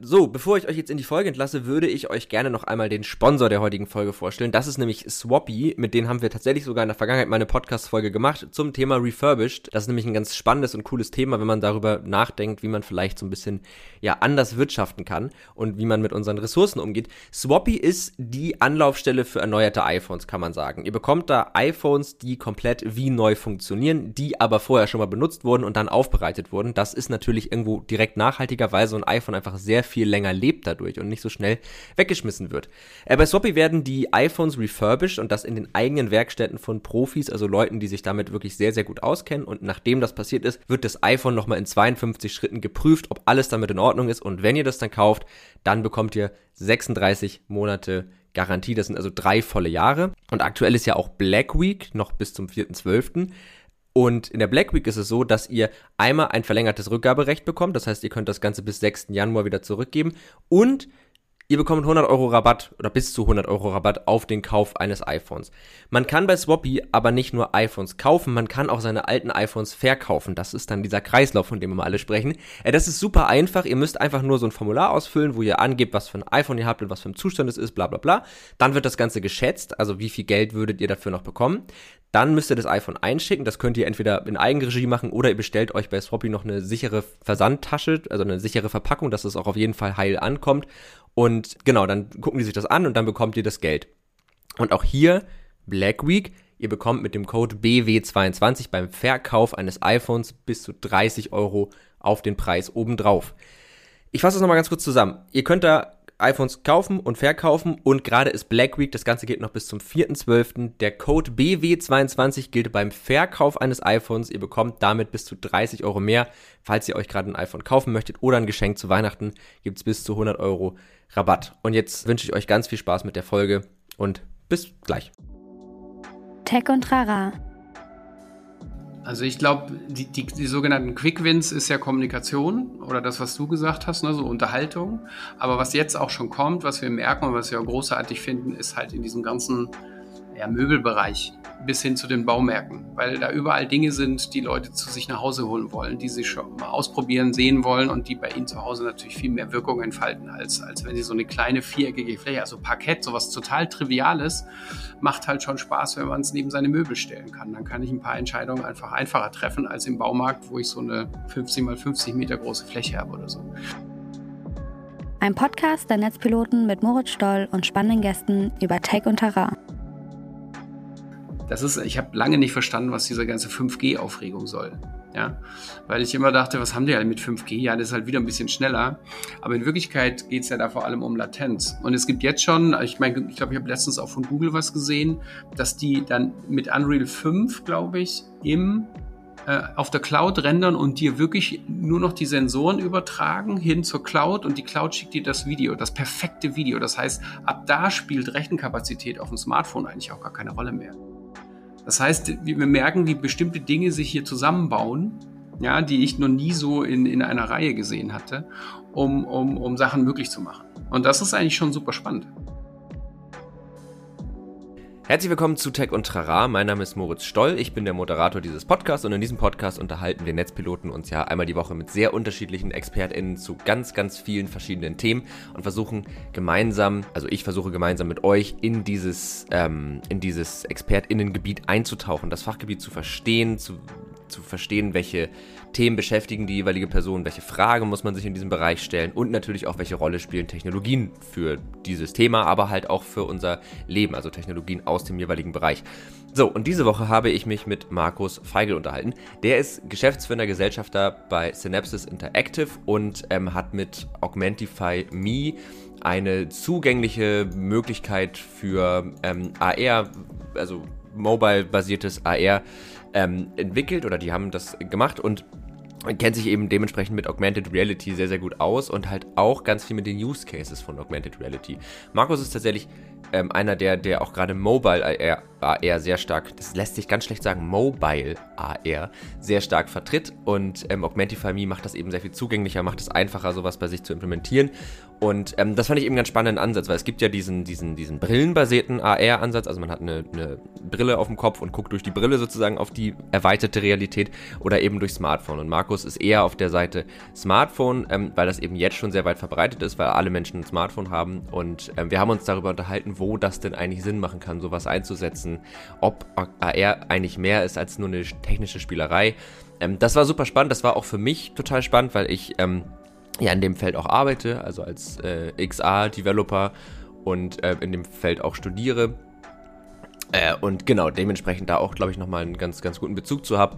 So, bevor ich euch jetzt in die Folge entlasse, würde ich euch gerne noch einmal den Sponsor der heutigen Folge vorstellen. Das ist nämlich Swappy. Mit denen haben wir tatsächlich sogar in der Vergangenheit mal eine Podcast-Folge gemacht zum Thema Refurbished. Das ist nämlich ein ganz spannendes und cooles Thema, wenn man darüber nachdenkt, wie man vielleicht so ein bisschen, ja, anders wirtschaften kann und wie man mit unseren Ressourcen umgeht. Swappy ist die Anlaufstelle für erneuerte iPhones, kann man sagen. Ihr bekommt da iPhones, die komplett wie neu funktionieren, die aber vorher schon mal benutzt wurden und dann aufbereitet wurden. Das ist natürlich irgendwo direkt nachhaltiger, weil so ein iPhone einfach sehr viel länger lebt dadurch und nicht so schnell weggeschmissen wird. Äh, bei Swappy werden die iPhones refurbished und das in den eigenen Werkstätten von Profis, also Leuten, die sich damit wirklich sehr, sehr gut auskennen. Und nachdem das passiert ist, wird das iPhone nochmal in 52 Schritten geprüft, ob alles damit in Ordnung ist. Und wenn ihr das dann kauft, dann bekommt ihr 36 Monate Garantie. Das sind also drei volle Jahre. Und aktuell ist ja auch Black Week, noch bis zum 4.12. Und in der Black Week ist es so, dass ihr einmal ein verlängertes Rückgaberecht bekommt. Das heißt, ihr könnt das Ganze bis 6. Januar wieder zurückgeben. Und Ihr bekommt 100 Euro Rabatt oder bis zu 100 Euro Rabatt auf den Kauf eines iPhones. Man kann bei Swappy aber nicht nur iPhones kaufen, man kann auch seine alten iPhones verkaufen. Das ist dann dieser Kreislauf, von dem wir mal alle sprechen. Äh, das ist super einfach. Ihr müsst einfach nur so ein Formular ausfüllen, wo ihr angebt, was für ein iPhone ihr habt und was für ein Zustand es ist, bla bla bla. Dann wird das Ganze geschätzt, also wie viel Geld würdet ihr dafür noch bekommen. Dann müsst ihr das iPhone einschicken. Das könnt ihr entweder in Eigenregie machen oder ihr bestellt euch bei Swappy noch eine sichere Versandtasche, also eine sichere Verpackung, dass es auch auf jeden Fall heil ankommt. Und genau, dann gucken die sich das an und dann bekommt ihr das Geld. Und auch hier Black Week. Ihr bekommt mit dem Code BW22 beim Verkauf eines iPhones bis zu 30 Euro auf den Preis obendrauf. Ich fasse das nochmal ganz kurz zusammen. Ihr könnt da iPhones kaufen und verkaufen und gerade ist Black Week, das Ganze geht noch bis zum 4.12. Der Code BW22 gilt beim Verkauf eines iPhones. Ihr bekommt damit bis zu 30 Euro mehr. Falls ihr euch gerade ein iPhone kaufen möchtet oder ein Geschenk zu Weihnachten, gibt es bis zu 100 Euro Rabatt. Und jetzt wünsche ich euch ganz viel Spaß mit der Folge und bis gleich. Tech und Trara also ich glaube, die, die, die, sogenannten Quick Wins ist ja Kommunikation oder das, was du gesagt hast, ne, so Unterhaltung. Aber was jetzt auch schon kommt, was wir merken und was wir auch großartig finden, ist halt in diesem ganzen ja, Möbelbereich bis hin zu den Baumärkten, weil da überall Dinge sind, die Leute zu sich nach Hause holen wollen, die sie schon mal ausprobieren, sehen wollen und die bei ihnen zu Hause natürlich viel mehr Wirkung entfalten, als, als wenn sie so eine kleine viereckige Fläche, also Parkett, sowas total Triviales, macht halt schon Spaß, wenn man es neben seine Möbel stellen kann. Dann kann ich ein paar Entscheidungen einfach einfacher treffen als im Baumarkt, wo ich so eine 50 mal 50 Meter große Fläche habe oder so. Ein Podcast der Netzpiloten mit Moritz Stoll und spannenden Gästen über Tech und Terrain. Das ist, ich habe lange nicht verstanden, was diese ganze 5G-Aufregung soll. Ja, weil ich immer dachte, was haben die halt mit 5G? Ja, das ist halt wieder ein bisschen schneller. Aber in Wirklichkeit geht es ja da vor allem um Latenz. Und es gibt jetzt schon, ich meine, ich glaube, ich habe letztens auch von Google was gesehen, dass die dann mit Unreal 5, glaube ich, im äh, auf der Cloud rendern und dir wirklich nur noch die Sensoren übertragen hin zur Cloud und die Cloud schickt dir das Video, das perfekte Video. Das heißt, ab da spielt Rechenkapazität auf dem Smartphone eigentlich auch gar keine Rolle mehr. Das heißt, wir merken, wie bestimmte Dinge sich hier zusammenbauen, ja, die ich noch nie so in, in einer Reihe gesehen hatte, um, um, um Sachen möglich zu machen. Und das ist eigentlich schon super spannend. Herzlich willkommen zu Tech und Trara. Mein Name ist Moritz Stoll. Ich bin der Moderator dieses Podcasts und in diesem Podcast unterhalten wir Netzpiloten uns ja einmal die Woche mit sehr unterschiedlichen ExpertInnen zu ganz, ganz vielen verschiedenen Themen und versuchen gemeinsam, also ich versuche gemeinsam mit euch in dieses, ähm, in dieses ExpertInnengebiet einzutauchen, das Fachgebiet zu verstehen, zu, zu verstehen, welche Themen beschäftigen die jeweilige Person, welche Fragen muss man sich in diesem Bereich stellen und natürlich auch, welche Rolle spielen Technologien für dieses Thema, aber halt auch für unser Leben, also Technologien aus dem jeweiligen Bereich. So, und diese Woche habe ich mich mit Markus Feigl unterhalten. Der ist Geschäftsführer Gesellschafter bei Synapses Interactive und ähm, hat mit Augmentify Me eine zugängliche Möglichkeit für ähm, AR, also mobile-basiertes AR, ähm, entwickelt oder die haben das gemacht und kennt sich eben dementsprechend mit Augmented Reality sehr, sehr gut aus und halt auch ganz viel mit den Use Cases von Augmented Reality. Markus ist tatsächlich ähm, einer, der, der auch gerade Mobile AR, AR, sehr stark, das lässt sich ganz schlecht sagen, Mobile AR sehr stark vertritt und ähm, Augmentify Me macht das eben sehr viel zugänglicher, macht es einfacher, sowas bei sich zu implementieren Und ähm, das fand ich eben ganz spannenden Ansatz, weil es gibt ja diesen, diesen, diesen brillenbasierten AR-Ansatz, also man hat eine, eine Brille auf dem Kopf und guckt durch die Brille sozusagen auf die erweiterte Realität oder eben durch Smartphone. Und Markus ist eher auf der Seite Smartphone, ähm, weil das eben jetzt schon sehr weit verbreitet ist, weil alle Menschen ein Smartphone haben. Und ähm, wir haben uns darüber unterhalten, wo das denn eigentlich Sinn machen kann, sowas einzusetzen, ob AR eigentlich mehr ist als nur eine technische Spielerei. Ähm, das war super spannend, das war auch für mich total spannend, weil ich ähm, ja in dem Feld auch arbeite, also als äh, XR-Developer und äh, in dem Feld auch studiere. Äh, und genau, dementsprechend da auch, glaube ich, nochmal einen ganz, ganz guten Bezug zu habe.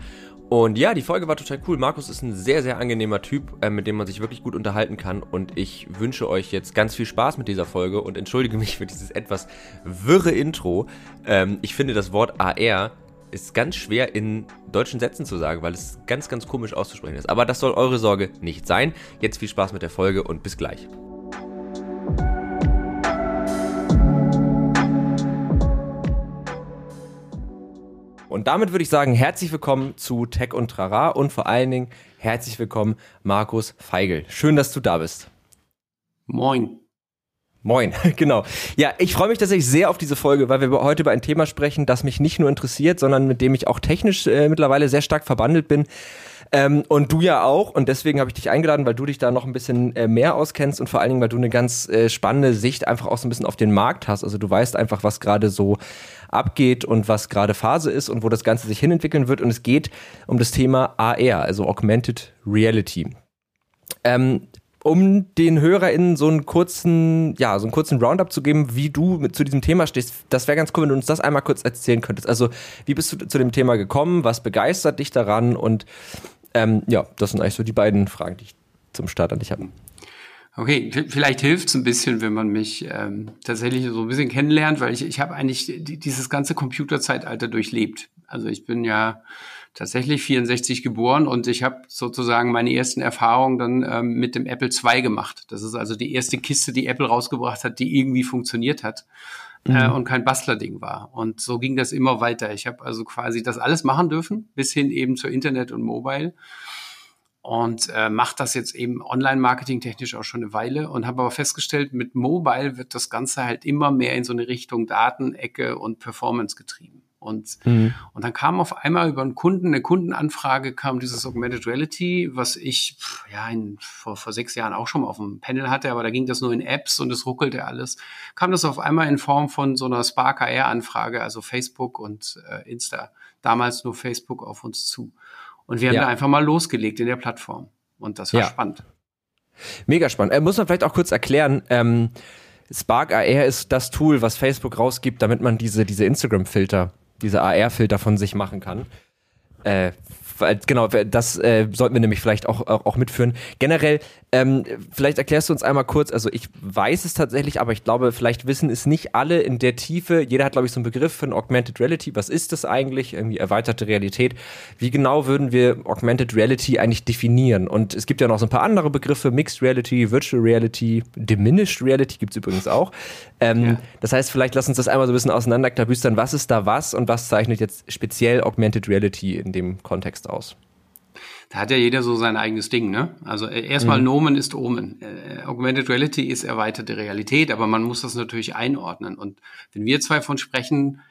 Und ja, die Folge war total cool. Markus ist ein sehr, sehr angenehmer Typ, äh, mit dem man sich wirklich gut unterhalten kann. Und ich wünsche euch jetzt ganz viel Spaß mit dieser Folge und entschuldige mich für dieses etwas wirre Intro. Ähm, ich finde das Wort AR ist ganz schwer in deutschen Sätzen zu sagen, weil es ganz, ganz komisch auszusprechen ist. Aber das soll eure Sorge nicht sein. Jetzt viel Spaß mit der Folge und bis gleich. Und damit würde ich sagen, herzlich willkommen zu Tech und Trara und vor allen Dingen herzlich willkommen Markus Feigl. Schön, dass du da bist. Moin. Moin, genau. Ja, ich freue mich tatsächlich sehr auf diese Folge, weil wir heute über ein Thema sprechen, das mich nicht nur interessiert, sondern mit dem ich auch technisch äh, mittlerweile sehr stark verbandelt bin. Ähm, und du ja auch. Und deswegen habe ich dich eingeladen, weil du dich da noch ein bisschen äh, mehr auskennst und vor allen Dingen, weil du eine ganz äh, spannende Sicht einfach auch so ein bisschen auf den Markt hast. Also du weißt einfach, was gerade so abgeht und was gerade Phase ist und wo das Ganze sich hinentwickeln wird. Und es geht um das Thema AR, also Augmented Reality. Ähm, um den HörerInnen so einen kurzen, ja, so einen kurzen Roundup zu geben, wie du mit zu diesem Thema stehst. Das wäre ganz cool, wenn du uns das einmal kurz erzählen könntest. Also, wie bist du zu dem Thema gekommen? Was begeistert dich daran? Und ähm, ja, das sind eigentlich so die beiden Fragen, die ich zum Start an dich habe. Okay, vielleicht hilft es ein bisschen, wenn man mich ähm, tatsächlich so ein bisschen kennenlernt, weil ich, ich habe eigentlich dieses ganze Computerzeitalter durchlebt. Also ich bin ja tatsächlich 64 geboren und ich habe sozusagen meine ersten Erfahrungen dann ähm, mit dem Apple II gemacht. Das ist also die erste Kiste, die Apple rausgebracht hat, die irgendwie funktioniert hat. Äh, mhm. Äh, und kein Bastlerding war. Und so ging das immer weiter. Ich habe also quasi das alles machen dürfen, bis hin eben zur Internet und Mobile und äh, mache das jetzt eben online-marketing technisch auch schon eine Weile und habe aber festgestellt, mit Mobile wird das Ganze halt immer mehr in so eine Richtung Datenecke und Performance getrieben. Und, mhm. und dann kam auf einmal über einen Kunden, eine Kundenanfrage, kam dieses Augmented Reality, was ich ja in, vor, vor sechs Jahren auch schon mal auf dem Panel hatte, aber da ging das nur in Apps und es ruckelte alles. Kam das auf einmal in Form von so einer Spark AR-Anfrage, also Facebook und äh, Insta, damals nur Facebook auf uns zu. Und wir haben ja. da einfach mal losgelegt in der Plattform. Und das war ja. spannend. Mega spannend. Äh, muss man vielleicht auch kurz erklären, ähm, Spark AR ist das Tool, was Facebook rausgibt, damit man diese, diese Instagram-Filter diese AR-Filter von sich machen kann. Äh, genau, das äh, sollten wir nämlich vielleicht auch, auch, auch mitführen. Generell, ähm, vielleicht erklärst du uns einmal kurz, also ich weiß es tatsächlich, aber ich glaube, vielleicht wissen es nicht alle in der Tiefe. Jeder hat, glaube ich, so einen Begriff von Augmented Reality. Was ist das eigentlich? Irgendwie erweiterte Realität. Wie genau würden wir Augmented Reality eigentlich definieren? Und es gibt ja noch so ein paar andere Begriffe, Mixed Reality, Virtual Reality, Diminished Reality gibt es übrigens auch. Ähm, ja. Das heißt, vielleicht lass uns das einmal so ein bisschen auseinanderklabüstern. Was ist da was und was zeichnet jetzt speziell Augmented Reality in dem Kontext aus? Da hat ja jeder so sein eigenes Ding, ne? Also äh, erstmal mhm. Nomen ist Omen. Äh, Augmented Reality ist erweiterte Realität, aber man muss das natürlich einordnen. Und wenn wir zwei von sprechen,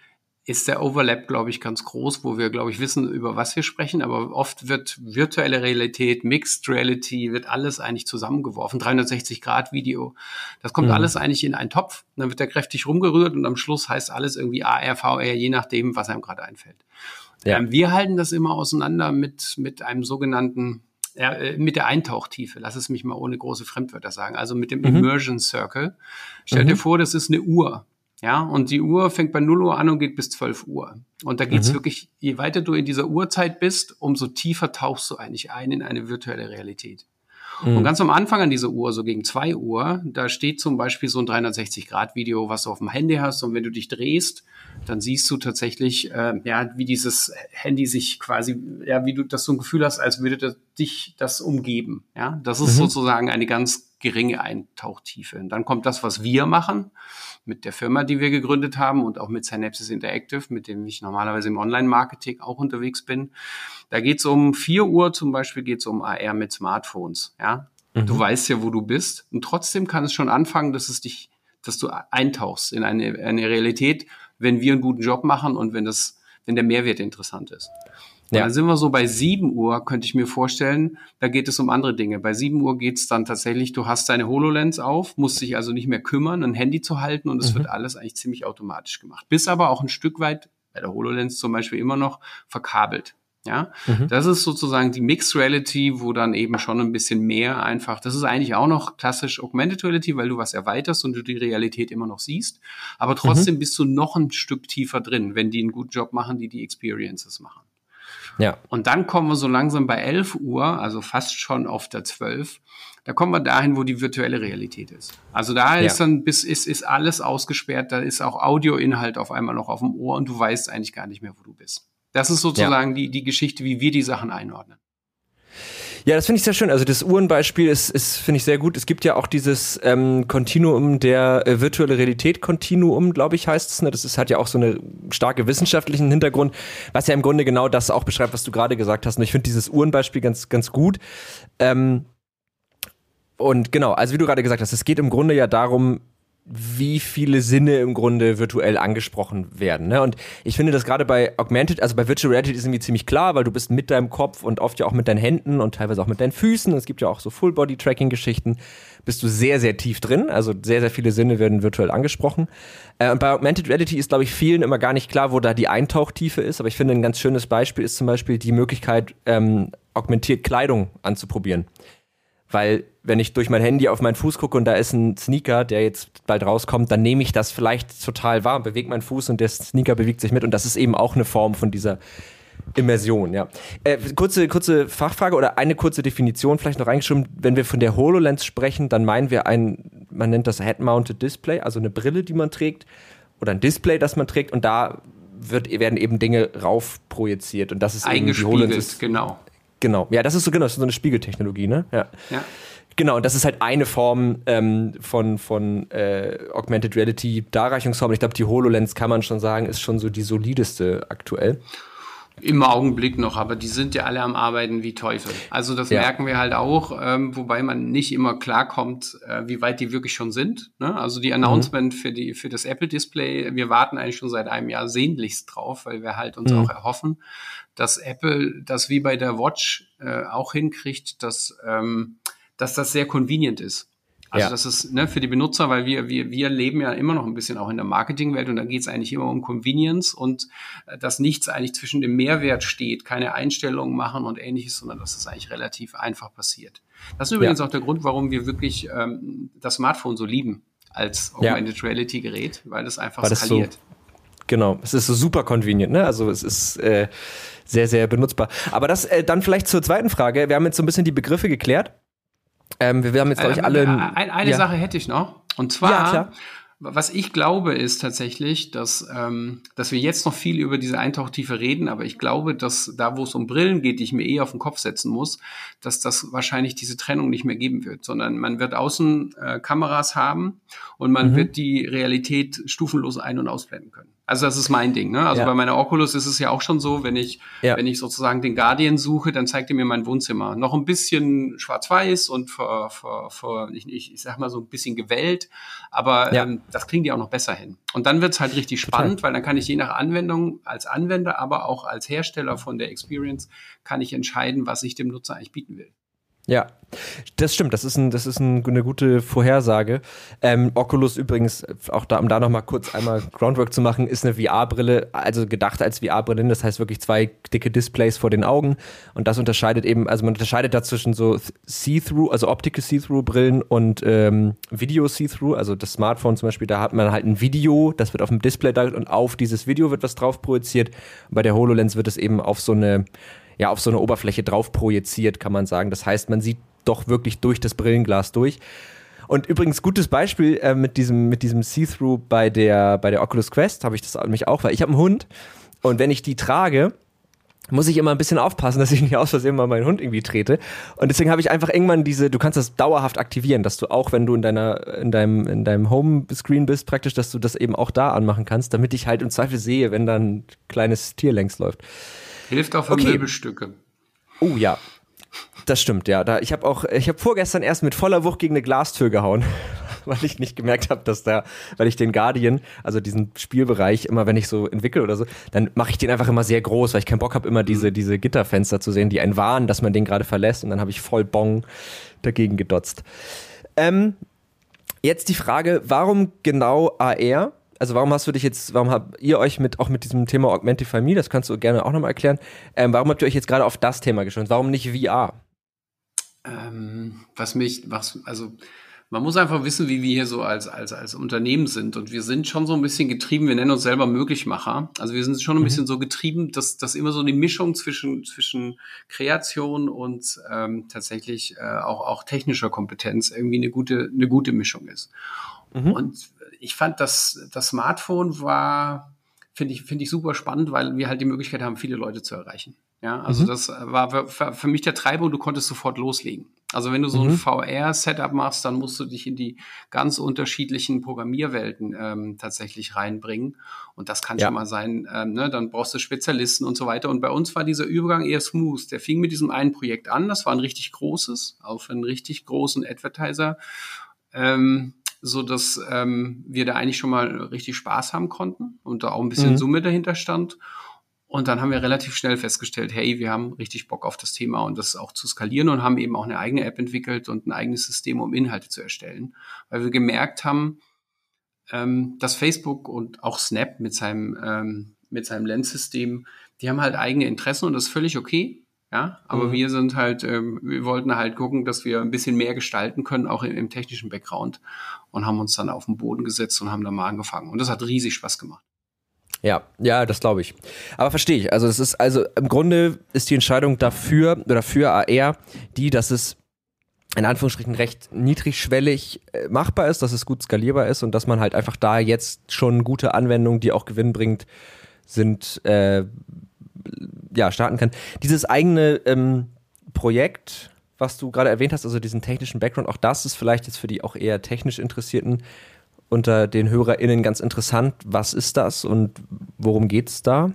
ist der Overlap, glaube ich, ganz groß, wo wir, glaube ich, wissen, über was wir sprechen. Aber oft wird virtuelle Realität, Mixed Reality, wird alles eigentlich zusammengeworfen. 360-Grad-Video. Das kommt mhm. alles eigentlich in einen Topf. Dann wird der kräftig rumgerührt und am Schluss heißt alles irgendwie AR, VR, je nachdem, was einem gerade einfällt. Ja. Ähm, wir halten das immer auseinander mit, mit einem sogenannten, äh, mit der Eintauchtiefe. Lass es mich mal ohne große Fremdwörter sagen. Also mit dem mhm. Immersion Circle. Stell mhm. dir vor, das ist eine Uhr. Ja, und die Uhr fängt bei 0 Uhr an und geht bis 12 Uhr. Und da geht's mhm. wirklich, je weiter du in dieser Uhrzeit bist, umso tiefer tauchst du eigentlich ein in eine virtuelle Realität. Mhm. Und ganz am Anfang an dieser Uhr, so gegen zwei Uhr, da steht zum Beispiel so ein 360-Grad-Video, was du auf dem Handy hast. Und wenn du dich drehst, dann siehst du tatsächlich, äh, ja, wie dieses Handy sich quasi, ja, wie du das so ein Gefühl hast, als würde das, dich das umgeben. Ja, das ist mhm. sozusagen eine ganz geringe Eintauchtiefe. Und dann kommt das, was wir machen mit der Firma, die wir gegründet haben und auch mit Synapses Interactive, mit dem ich normalerweise im Online-Marketing auch unterwegs bin. Da geht es um vier Uhr zum Beispiel geht es um AR mit Smartphones. Ja, Mhm. Du weißt ja, wo du bist. Und trotzdem kann es schon anfangen, dass es dich, dass du eintauchst in eine, eine Realität, wenn wir einen guten Job machen und wenn das, wenn der Mehrwert interessant ist. Ja. Dann sind wir so bei 7 Uhr, könnte ich mir vorstellen, da geht es um andere Dinge. Bei 7 Uhr geht es dann tatsächlich, du hast deine HoloLens auf, musst dich also nicht mehr kümmern, ein Handy zu halten und es mhm. wird alles eigentlich ziemlich automatisch gemacht. Bis aber auch ein Stück weit, bei der HoloLens zum Beispiel immer noch, verkabelt. Ja, mhm. das ist sozusagen die Mixed Reality, wo dann eben schon ein bisschen mehr einfach, das ist eigentlich auch noch klassisch Augmented Reality, weil du was erweiterst und du die Realität immer noch siehst. Aber trotzdem mhm. bist du noch ein Stück tiefer drin, wenn die einen guten Job machen, die die Experiences machen. Ja. Und dann kommen wir so langsam bei 11 Uhr, also fast schon auf der 12, da kommen wir dahin, wo die virtuelle Realität ist. Also da ja. ist dann bis ist, ist alles ausgesperrt, da ist auch Audioinhalt auf einmal noch auf dem Ohr und du weißt eigentlich gar nicht mehr, wo du bist. Das ist sozusagen ja. die, die Geschichte, wie wir die Sachen einordnen. Ja, das finde ich sehr schön. Also das Uhrenbeispiel ist, ist finde ich sehr gut. Es gibt ja auch dieses ähm, Kontinuum der äh, virtuelle Realität Kontinuum, glaube ich, heißt es. Ne? Das ist, hat ja auch so einen starke wissenschaftlichen Hintergrund, was ja im Grunde genau das auch beschreibt, was du gerade gesagt hast. Und ich finde dieses Uhrenbeispiel ganz, ganz gut. Ähm, und genau, also wie du gerade gesagt hast, es geht im Grunde ja darum, wie viele Sinne im Grunde virtuell angesprochen werden. Ne? Und ich finde das gerade bei Augmented, also bei Virtual Reality ist irgendwie ziemlich klar, weil du bist mit deinem Kopf und oft ja auch mit deinen Händen und teilweise auch mit deinen Füßen. Es gibt ja auch so Full-Body-Tracking-Geschichten. Bist du sehr, sehr tief drin. Also sehr, sehr viele Sinne werden virtuell angesprochen. Äh, und bei Augmented Reality ist, glaube ich, vielen immer gar nicht klar, wo da die Eintauchtiefe ist. Aber ich finde, ein ganz schönes Beispiel ist zum Beispiel die Möglichkeit, ähm, augmentiert Kleidung anzuprobieren. Weil wenn ich durch mein Handy auf meinen Fuß gucke und da ist ein Sneaker, der jetzt bald rauskommt, dann nehme ich das vielleicht total wahr, bewege meinen Fuß und der Sneaker bewegt sich mit und das ist eben auch eine Form von dieser Immersion, ja. Äh, kurze, kurze Fachfrage oder eine kurze Definition vielleicht noch reingeschrieben. Wenn wir von der HoloLens sprechen, dann meinen wir ein, man nennt das Head-Mounted Display, also eine Brille, die man trägt oder ein Display, das man trägt und da wird, werden eben Dinge rauf projiziert und das ist eben die HoloLens. genau. Genau, ja, das ist so genau, das ist so eine Spiegeltechnologie, ne? Ja. ja. Genau, und das ist halt eine Form ähm, von, von äh, Augmented Reality Darreichungsform. Ich glaube, die HoloLens kann man schon sagen, ist schon so die solideste aktuell. Im Augenblick noch, aber die sind ja alle am Arbeiten wie Teufel. Also das ja. merken wir halt auch, ähm, wobei man nicht immer klarkommt, äh, wie weit die wirklich schon sind. Ne? Also die Announcement mhm. für die für das Apple Display, wir warten eigentlich schon seit einem Jahr sehnlichst drauf, weil wir halt uns mhm. auch erhoffen, dass Apple das wie bei der Watch äh, auch hinkriegt, dass, ähm, dass das sehr convenient ist. Also ja. das ist ne, für die Benutzer, weil wir, wir, wir leben ja immer noch ein bisschen auch in der Marketingwelt und da geht es eigentlich immer um Convenience und äh, dass nichts eigentlich zwischen dem Mehrwert steht, keine Einstellungen machen und ähnliches, sondern dass das eigentlich relativ einfach passiert. Das ist übrigens ja. auch der Grund, warum wir wirklich ähm, das Smartphone so lieben als Augmented ja. Reality Gerät, weil das einfach weil skaliert. Das so, genau, es ist so super convenient, ne? Also es ist äh, sehr, sehr benutzbar. Aber das äh, dann vielleicht zur zweiten Frage. Wir haben jetzt so ein bisschen die Begriffe geklärt. Ähm, wir, wir haben jetzt, glaube ich, ähm, alle. Ein, eine ja. Sache hätte ich noch. Und zwar, ja, was ich glaube, ist tatsächlich, dass, ähm, dass wir jetzt noch viel über diese Eintauchtiefe reden, aber ich glaube, dass da, wo es um Brillen geht, die ich mir eh auf den Kopf setzen muss, dass das wahrscheinlich diese Trennung nicht mehr geben wird, sondern man wird außen äh, Kameras haben und man mhm. wird die Realität stufenlos ein- und ausblenden können. Also das ist mein Ding. Ne? Also ja. bei meiner Oculus ist es ja auch schon so, wenn ich, ja. wenn ich sozusagen den Guardian suche, dann zeigt er mir mein Wohnzimmer. Noch ein bisschen schwarz-weiß und für, für, für ich, ich, sag mal so ein bisschen gewellt, aber ja. ähm, das kriegen die auch noch besser hin. Und dann wird's halt richtig spannend, Total. weil dann kann ich je nach Anwendung als Anwender, aber auch als Hersteller von der Experience, kann ich entscheiden, was ich dem Nutzer eigentlich bieten will. Ja, das stimmt. Das ist, ein, das ist ein, eine gute Vorhersage. Ähm, Oculus übrigens, auch da, um da nochmal kurz einmal Groundwork zu machen, ist eine VR-Brille, also gedacht als VR-Brille. Das heißt wirklich zwei dicke Displays vor den Augen. Und das unterscheidet eben, also man unterscheidet da zwischen so See-Through, also optische See-Through-Brillen und ähm, Video-See-Through. Also das Smartphone zum Beispiel, da hat man halt ein Video, das wird auf dem Display da und auf dieses Video wird was drauf projiziert. Und bei der HoloLens wird es eben auf so eine ja auf so eine Oberfläche drauf projiziert, kann man sagen. Das heißt, man sieht doch wirklich durch das Brillenglas durch. Und übrigens gutes Beispiel äh, mit diesem mit diesem See-through bei der bei der Oculus Quest habe ich das nämlich auch, weil ich habe einen Hund und wenn ich die trage, muss ich immer ein bisschen aufpassen, dass ich nicht aus Versehen mal meinen Hund irgendwie trete. Und deswegen habe ich einfach irgendwann diese, du kannst das dauerhaft aktivieren, dass du auch, wenn du in deiner, in deinem, in deinem Home-Screen bist, praktisch, dass du das eben auch da anmachen kannst, damit ich halt im Zweifel sehe, wenn da ein kleines Tier längs läuft. Hilft auch für okay. Möbelstücke. Oh ja. das stimmt, ja. Da, ich habe auch, ich habe vorgestern erst mit voller Wucht gegen eine Glastür gehauen, weil ich nicht gemerkt habe, dass da, weil ich den Guardian, also diesen Spielbereich, immer wenn ich so entwickle oder so, dann mache ich den einfach immer sehr groß, weil ich keinen Bock habe, immer diese, diese Gitterfenster zu sehen, die einen warnen, dass man den gerade verlässt und dann habe ich voll Bong dagegen gedotzt. Ähm, jetzt die Frage, warum genau AR? Also warum hast du dich jetzt, warum habt ihr euch mit auch mit diesem Thema Augmentify Me, das kannst du gerne auch nochmal erklären, ähm, warum habt ihr euch jetzt gerade auf das Thema geschaut? Warum nicht VR? Ähm, was mich, was, also man muss einfach wissen, wie wir hier so als, als, als Unternehmen sind. Und wir sind schon so ein bisschen getrieben, wir nennen uns selber Möglichmacher. Also wir sind schon ein mhm. bisschen so getrieben, dass, dass immer so eine Mischung zwischen, zwischen Kreation und ähm, tatsächlich äh, auch, auch technischer Kompetenz irgendwie eine gute, eine gute Mischung ist. Mhm. Und ich fand, dass das Smartphone war, finde ich, finde ich super spannend, weil wir halt die Möglichkeit haben, viele Leute zu erreichen. Ja, also mhm. das war für, für, mich der Treiber du konntest sofort loslegen. Also wenn du so ein mhm. VR-Setup machst, dann musst du dich in die ganz unterschiedlichen Programmierwelten ähm, tatsächlich reinbringen. Und das kann ja. schon mal sein, ähm, ne? dann brauchst du Spezialisten und so weiter. Und bei uns war dieser Übergang eher smooth. Der fing mit diesem einen Projekt an, das war ein richtig großes, auf einen richtig großen Advertiser. Ähm, so dass ähm, wir da eigentlich schon mal richtig Spaß haben konnten und da auch ein bisschen mhm. Summe dahinter stand. Und dann haben wir relativ schnell festgestellt, hey, wir haben richtig Bock auf das Thema und das auch zu skalieren und haben eben auch eine eigene App entwickelt und ein eigenes System, um Inhalte zu erstellen. Weil wir gemerkt haben, ähm, dass Facebook und auch Snap mit seinem, ähm, mit seinem Lens-System, die haben halt eigene Interessen und das ist völlig okay. Ja, aber mhm. wir sind halt, ähm, wir wollten halt gucken, dass wir ein bisschen mehr gestalten können, auch im, im technischen Background und haben uns dann auf den Boden gesetzt und haben da mal angefangen. Und das hat riesig Spaß gemacht. Ja, ja, das glaube ich. Aber verstehe ich. Also es ist, also im Grunde ist die Entscheidung dafür oder für AR die, dass es in Anführungsstrichen recht niedrigschwellig äh, machbar ist, dass es gut skalierbar ist und dass man halt einfach da jetzt schon gute Anwendungen, die auch Gewinn bringt, sind, äh, ja, starten kann. Dieses eigene ähm, Projekt, was du gerade erwähnt hast, also diesen technischen Background, auch das ist vielleicht jetzt für die auch eher technisch Interessierten unter den HörerInnen ganz interessant. Was ist das und worum geht es da?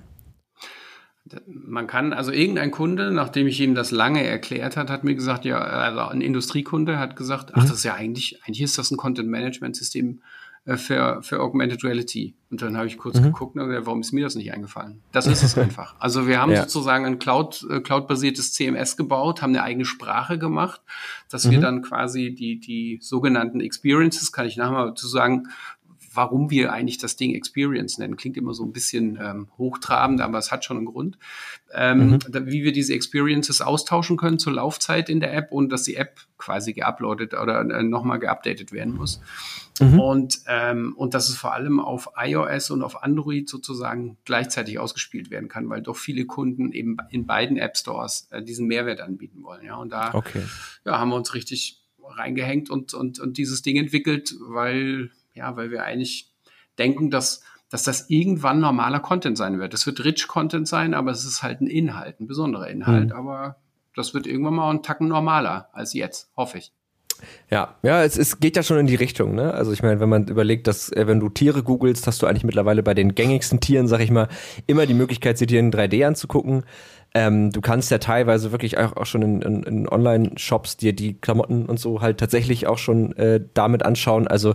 Man kann, also irgendein Kunde, nachdem ich ihm das lange erklärt hat, hat mir gesagt, ja, also ein Industriekunde hat gesagt, ach, mhm. das ist ja eigentlich, eigentlich ist das ein Content-Management-System für, für Augmented Reality. Und dann habe ich kurz mhm. geguckt und gesagt, warum ist mir das nicht eingefallen? Das ist es einfach. Also wir haben ja. sozusagen ein Cloud, äh, Cloud-basiertes CMS gebaut, haben eine eigene Sprache gemacht, dass mhm. wir dann quasi die, die sogenannten Experiences, kann ich nachher mal zu sagen, warum wir eigentlich das Ding Experience nennen. Klingt immer so ein bisschen ähm, hochtrabend, aber es hat schon einen Grund. Ähm, mhm. Wie wir diese Experiences austauschen können zur Laufzeit in der App und dass die App quasi geuploadet oder äh, nochmal geupdatet werden muss. Mhm. Und, ähm, und dass es vor allem auf iOS und auf Android sozusagen gleichzeitig ausgespielt werden kann, weil doch viele Kunden eben in beiden App Stores äh, diesen Mehrwert anbieten wollen. Ja, und da okay. ja, haben wir uns richtig reingehängt und, und, und dieses Ding entwickelt, weil ja, weil wir eigentlich denken, dass, dass das irgendwann normaler Content sein wird. Es wird Rich Content sein, aber es ist halt ein Inhalt, ein besonderer Inhalt. Mhm. Aber das wird irgendwann mal einen Tacken normaler als jetzt, hoffe ich. Ja, ja, es, es geht ja schon in die Richtung, ne? Also ich meine, wenn man überlegt, dass äh, wenn du Tiere googelst, hast du eigentlich mittlerweile bei den gängigsten Tieren, sag ich mal, immer die Möglichkeit, sie dir in 3D anzugucken. Ähm, du kannst ja teilweise wirklich auch, auch schon in, in, in Online-Shops dir die Klamotten und so halt tatsächlich auch schon äh, damit anschauen. Also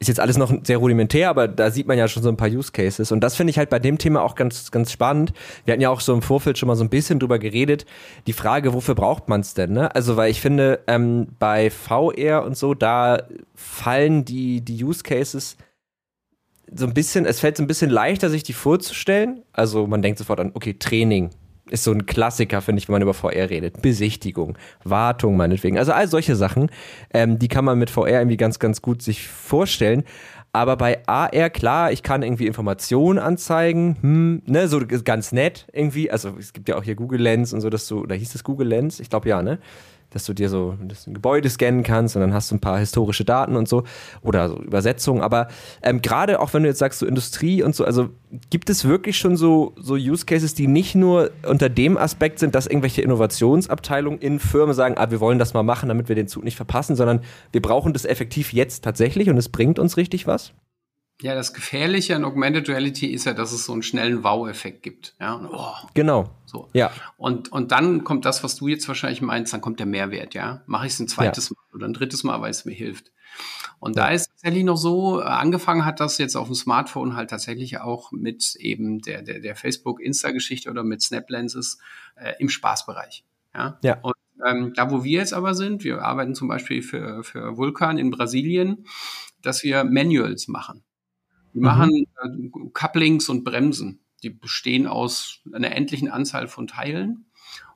ist jetzt alles noch sehr rudimentär, aber da sieht man ja schon so ein paar Use Cases. Und das finde ich halt bei dem Thema auch ganz, ganz spannend. Wir hatten ja auch so im Vorfeld schon mal so ein bisschen drüber geredet. Die Frage, wofür braucht man es denn? Ne? Also, weil ich finde, ähm, bei VR und so, da fallen die, die Use Cases so ein bisschen, es fällt so ein bisschen leichter, sich die vorzustellen. Also man denkt sofort an, okay, Training, ist so ein Klassiker, finde ich, wenn man über VR redet. Besichtigung, Wartung meinetwegen. Also all solche Sachen, ähm, die kann man mit VR irgendwie ganz, ganz gut sich vorstellen. Aber bei AR, klar, ich kann irgendwie Informationen anzeigen, hm, ne, so ganz nett irgendwie. Also es gibt ja auch hier Google Lens und so, dass du, oder hieß es Google Lens? Ich glaube ja, ne? Dass du dir so das Gebäude scannen kannst und dann hast du ein paar historische Daten und so oder so Übersetzungen. Aber ähm, gerade auch wenn du jetzt sagst, so Industrie und so, also gibt es wirklich schon so, so Use Cases, die nicht nur unter dem Aspekt sind, dass irgendwelche Innovationsabteilungen in Firmen sagen, ah, wir wollen das mal machen, damit wir den Zug nicht verpassen, sondern wir brauchen das effektiv jetzt tatsächlich und es bringt uns richtig was? Ja, das Gefährliche an Augmented Reality ist ja, dass es so einen schnellen Wow-Effekt gibt. Ja, oh, genau. So. Ja. Und, und dann kommt das, was du jetzt wahrscheinlich meinst, dann kommt der Mehrwert, ja. Mache ich es ein zweites ja. Mal oder ein drittes Mal, weil es mir hilft. Und ja. da ist tatsächlich noch so, äh, angefangen hat das jetzt auf dem Smartphone halt tatsächlich auch mit eben der, der, der Facebook-Insta-Geschichte oder mit Snap-Lenses äh, im Spaßbereich. Ja. ja. Und ähm, da, wo wir jetzt aber sind, wir arbeiten zum Beispiel für, für Vulkan in Brasilien, dass wir Manuals machen. Die mhm. machen äh, Couplings und Bremsen. Die bestehen aus einer endlichen Anzahl von Teilen.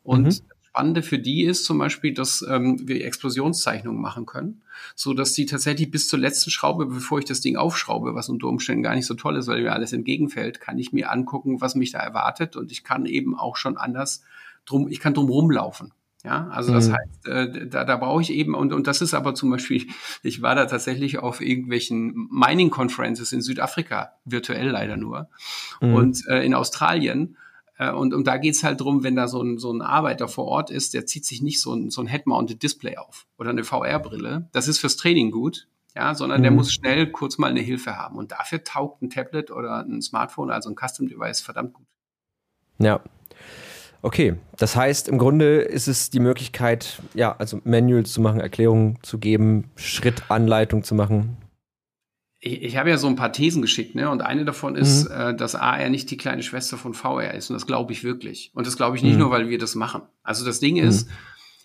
Und mhm. das Spannende für die ist zum Beispiel, dass ähm, wir Explosionszeichnungen machen können, so dass die tatsächlich bis zur letzten Schraube, bevor ich das Ding aufschraube, was unter Umständen gar nicht so toll ist, weil mir alles entgegenfällt, kann ich mir angucken, was mich da erwartet und ich kann eben auch schon anders drum, ich kann drum rumlaufen. Ja, also das mhm. heißt, äh, da, da brauche ich eben, und, und das ist aber zum Beispiel, ich war da tatsächlich auf irgendwelchen Mining-Conferences in Südafrika, virtuell leider nur, mhm. und äh, in Australien. Äh, und, und da geht's halt drum, wenn da so ein, so ein Arbeiter vor Ort ist, der zieht sich nicht so ein, so ein Head-Mounted Display auf oder eine VR-Brille. Das ist fürs Training gut, ja, sondern mhm. der muss schnell kurz mal eine Hilfe haben. Und dafür taugt ein Tablet oder ein Smartphone, also ein Custom-Device, verdammt gut. Ja, Okay, das heißt, im Grunde ist es die Möglichkeit, ja, also Manuals zu machen, Erklärungen zu geben, Schrittanleitung zu machen. Ich, ich habe ja so ein paar Thesen geschickt, ne? Und eine davon ist, mhm. äh, dass AR nicht die kleine Schwester von VR ist. Und das glaube ich wirklich. Und das glaube ich nicht mhm. nur, weil wir das machen. Also das Ding ist, mhm.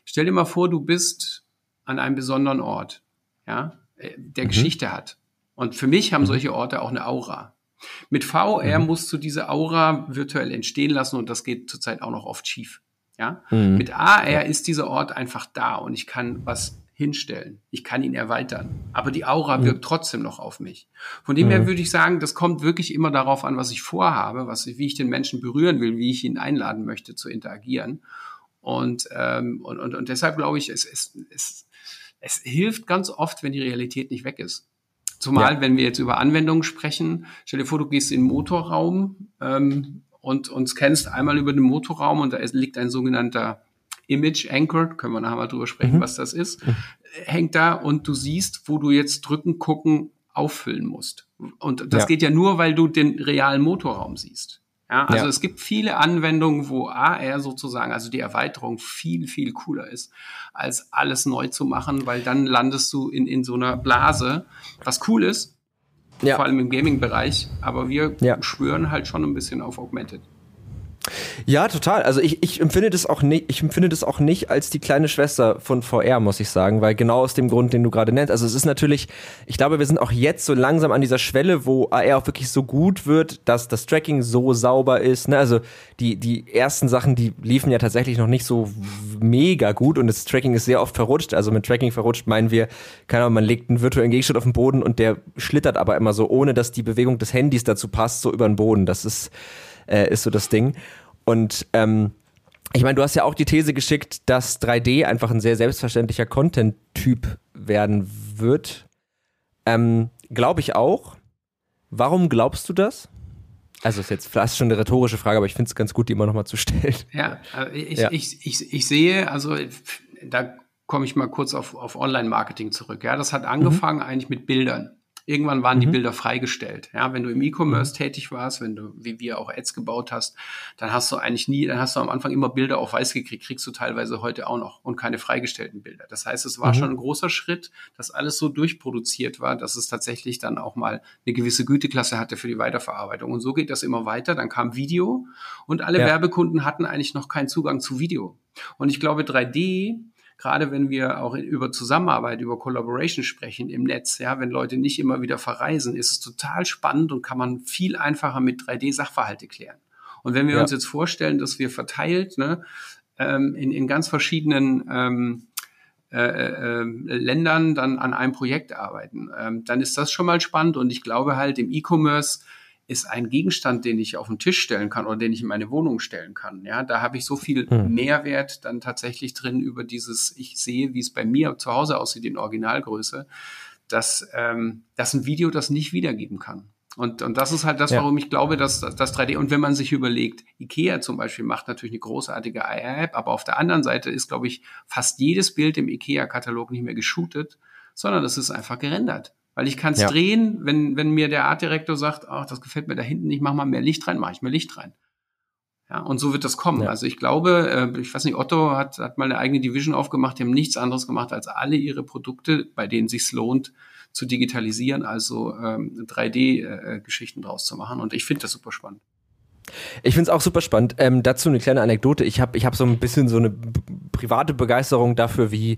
stell dir mal vor, du bist an einem besonderen Ort, ja, äh, der mhm. Geschichte hat. Und für mich haben mhm. solche Orte auch eine Aura. Mit VR mhm. musst du diese Aura virtuell entstehen lassen und das geht zurzeit auch noch oft schief. Ja? Mhm. Mit AR ist dieser Ort einfach da und ich kann was hinstellen. Ich kann ihn erweitern. Aber die Aura mhm. wirkt trotzdem noch auf mich. Von dem her mhm. würde ich sagen, das kommt wirklich immer darauf an, was ich vorhabe, was, wie ich den Menschen berühren will, wie ich ihn einladen möchte zu interagieren. Und, ähm, und, und, und deshalb glaube ich, es, es, es, es hilft ganz oft, wenn die Realität nicht weg ist. Zumal, ja. wenn wir jetzt über Anwendungen sprechen, stell dir vor, du gehst in den Motorraum ähm, und, und scannst einmal über den Motorraum und da liegt ein sogenannter Image Anchor, können wir nachher mal drüber sprechen, mhm. was das ist, mhm. hängt da und du siehst, wo du jetzt drücken, gucken, auffüllen musst. Und das ja. geht ja nur, weil du den realen Motorraum siehst. Ja, also ja. es gibt viele Anwendungen, wo AR sozusagen, also die Erweiterung viel, viel cooler ist, als alles neu zu machen, weil dann landest du in, in so einer Blase, was cool ist, ja. vor allem im Gaming-Bereich, aber wir ja. schwören halt schon ein bisschen auf Augmented. Ja, total. Also ich, ich empfinde das auch nicht, ich empfinde das auch nicht als die kleine Schwester von VR, muss ich sagen, weil genau aus dem Grund, den du gerade nennst. Also es ist natürlich, ich glaube, wir sind auch jetzt so langsam an dieser Schwelle, wo AR auch wirklich so gut wird, dass das Tracking so sauber ist. Ne? Also die, die ersten Sachen, die liefen ja tatsächlich noch nicht so mega gut und das Tracking ist sehr oft verrutscht. Also mit Tracking verrutscht meinen wir, keine Ahnung, man legt einen virtuellen Gegenstand auf den Boden und der schlittert aber immer so, ohne dass die Bewegung des Handys dazu passt, so über den Boden. Das ist äh, ist so das Ding. Und ähm, ich meine, du hast ja auch die These geschickt, dass 3D einfach ein sehr selbstverständlicher Content-Typ werden wird. Ähm, Glaube ich auch. Warum glaubst du das? Also ist jetzt fast schon eine rhetorische Frage, aber ich finde es ganz gut, die immer nochmal zu stellen. Ja, äh, ich, ja. Ich, ich, ich sehe, also da komme ich mal kurz auf, auf Online-Marketing zurück. Ja, das hat angefangen mhm. eigentlich mit Bildern. Irgendwann waren mhm. die Bilder freigestellt. Ja, wenn du im E-Commerce mhm. tätig warst, wenn du, wie wir auch Ads gebaut hast, dann hast du eigentlich nie, dann hast du am Anfang immer Bilder auf weiß gekriegt, kriegst du teilweise heute auch noch und keine freigestellten Bilder. Das heißt, es war mhm. schon ein großer Schritt, dass alles so durchproduziert war, dass es tatsächlich dann auch mal eine gewisse Güteklasse hatte für die Weiterverarbeitung. Und so geht das immer weiter. Dann kam Video und alle ja. Werbekunden hatten eigentlich noch keinen Zugang zu Video. Und ich glaube, 3D gerade wenn wir auch über Zusammenarbeit, über Collaboration sprechen im Netz, ja, wenn Leute nicht immer wieder verreisen, ist es total spannend und kann man viel einfacher mit 3D-Sachverhalte klären. Und wenn wir ja. uns jetzt vorstellen, dass wir verteilt ne, ähm, in, in ganz verschiedenen ähm, äh, äh, Ländern dann an einem Projekt arbeiten, ähm, dann ist das schon mal spannend. Und ich glaube halt im E-Commerce ist ein Gegenstand, den ich auf den Tisch stellen kann oder den ich in meine Wohnung stellen kann. Ja, da habe ich so viel hm. Mehrwert dann tatsächlich drin über dieses, ich sehe, wie es bei mir zu Hause aussieht in Originalgröße, dass ähm, das ein Video das nicht wiedergeben kann. Und, und das ist halt das, warum ja. ich glaube, dass das 3D, und wenn man sich überlegt, IKEA zum Beispiel macht natürlich eine großartige AR-App, aber auf der anderen Seite ist, glaube ich, fast jedes Bild im IKEA-Katalog nicht mehr geshootet, sondern es ist einfach gerendert. Weil ich kann es ja. drehen, wenn, wenn mir der Artdirektor sagt, ach, das gefällt mir da hinten nicht, mach mal mehr Licht rein, mache ich mehr Licht rein. Ja, und so wird das kommen. Ja. Also ich glaube, äh, ich weiß nicht, Otto hat, hat mal eine eigene Division aufgemacht, die haben nichts anderes gemacht, als alle ihre Produkte, bei denen sich lohnt, zu digitalisieren, also ähm, 3D-Geschichten äh, draus zu machen. Und ich finde das super spannend. Ich finde es auch super spannend. Ähm, dazu eine kleine Anekdote. Ich habe ich hab so ein bisschen so eine private Begeisterung dafür, wie,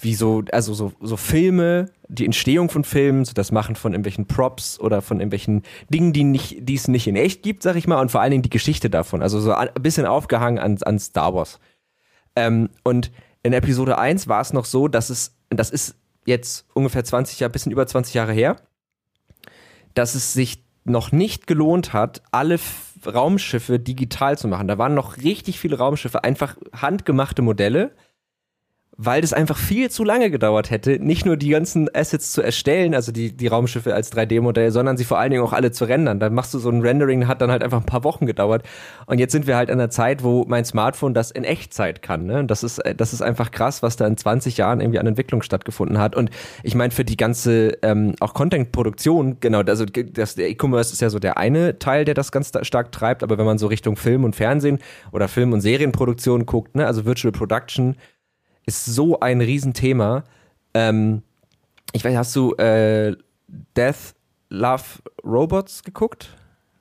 wie so, also so, so Filme, die Entstehung von Filmen, so das Machen von irgendwelchen Props oder von irgendwelchen Dingen, die nicht, die es nicht in echt gibt, sag ich mal, und vor allen Dingen die Geschichte davon. Also so ein bisschen aufgehangen an, an Star Wars. Ähm, und in Episode 1 war es noch so, dass es, das ist jetzt ungefähr 20 Jahre, bisschen über 20 Jahre her, dass es sich noch nicht gelohnt hat, alle Raumschiffe digital zu machen. Da waren noch richtig viele Raumschiffe, einfach handgemachte Modelle, weil das einfach viel zu lange gedauert hätte, nicht nur die ganzen Assets zu erstellen, also die, die Raumschiffe als 3D-Modell, sondern sie vor allen Dingen auch alle zu rendern. Dann machst du so ein Rendering, hat dann halt einfach ein paar Wochen gedauert. Und jetzt sind wir halt an der Zeit, wo mein Smartphone das in Echtzeit kann. Ne? Das, ist, das ist einfach krass, was da in 20 Jahren irgendwie an Entwicklung stattgefunden hat. Und ich meine, für die ganze ähm, auch Content-Produktion, genau, also das, der E-Commerce ist ja so der eine Teil, der das ganz stark treibt, aber wenn man so Richtung Film und Fernsehen oder Film- und Serienproduktion guckt, ne, also Virtual Production, ist so ein Riesenthema. Ähm, ich weiß, hast du äh, Death, Love, Robots geguckt?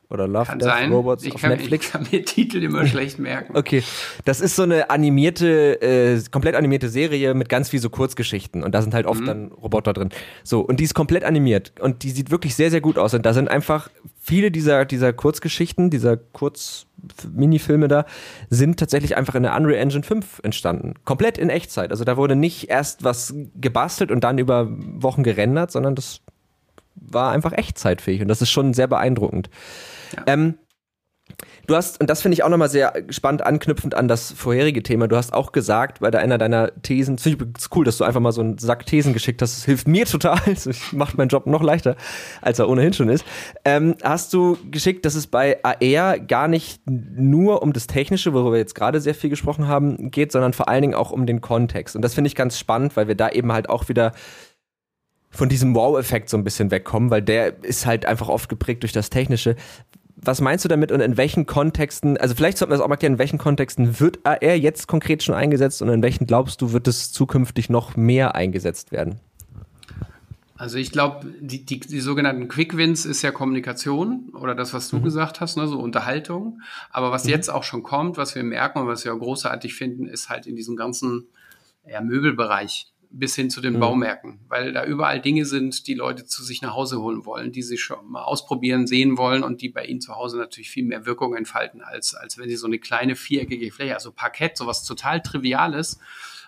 Oder Love, kann Death, sein. Robots ich auf kann, Netflix? Ich kann mir Titel immer schlecht merken. Okay, das ist so eine animierte, äh, komplett animierte Serie mit ganz viel so Kurzgeschichten und da sind halt oft mhm. dann Roboter drin. So, und die ist komplett animiert und die sieht wirklich sehr, sehr gut aus und da sind einfach viele dieser, dieser Kurzgeschichten, dieser Kurz-Minifilme da, sind tatsächlich einfach in der Unreal Engine 5 entstanden. Komplett in Echtzeit. Also da wurde nicht erst was gebastelt und dann über Wochen gerendert, sondern das war einfach echtzeitfähig und das ist schon sehr beeindruckend. Ja. Ähm, Du hast, und das finde ich auch nochmal sehr spannend anknüpfend an das vorherige Thema, du hast auch gesagt, bei einer deiner Thesen, finde ich cool, dass du einfach mal so einen Sack Thesen geschickt hast, das hilft mir total, das macht meinen Job noch leichter, als er ohnehin schon ist. Ähm, hast du geschickt, dass es bei AR gar nicht nur um das Technische, worüber wir jetzt gerade sehr viel gesprochen haben, geht, sondern vor allen Dingen auch um den Kontext. Und das finde ich ganz spannend, weil wir da eben halt auch wieder von diesem Wow-Effekt so ein bisschen wegkommen, weil der ist halt einfach oft geprägt durch das Technische was meinst du damit und in welchen Kontexten, also vielleicht sollten wir das auch mal klären, in welchen Kontexten wird AR jetzt konkret schon eingesetzt und in welchen glaubst du, wird es zukünftig noch mehr eingesetzt werden? Also ich glaube, die, die, die sogenannten Quick Wins ist ja Kommunikation oder das, was du mhm. gesagt hast, ne, so Unterhaltung. Aber was mhm. jetzt auch schon kommt, was wir merken und was wir auch großartig finden, ist halt in diesem ganzen ja, Möbelbereich bis hin zu den mhm. Baumärkten, weil da überall Dinge sind, die Leute zu sich nach Hause holen wollen, die sie schon mal ausprobieren, sehen wollen und die bei ihnen zu Hause natürlich viel mehr Wirkung entfalten, als, als wenn sie so eine kleine viereckige Fläche, also Parkett, sowas total Triviales,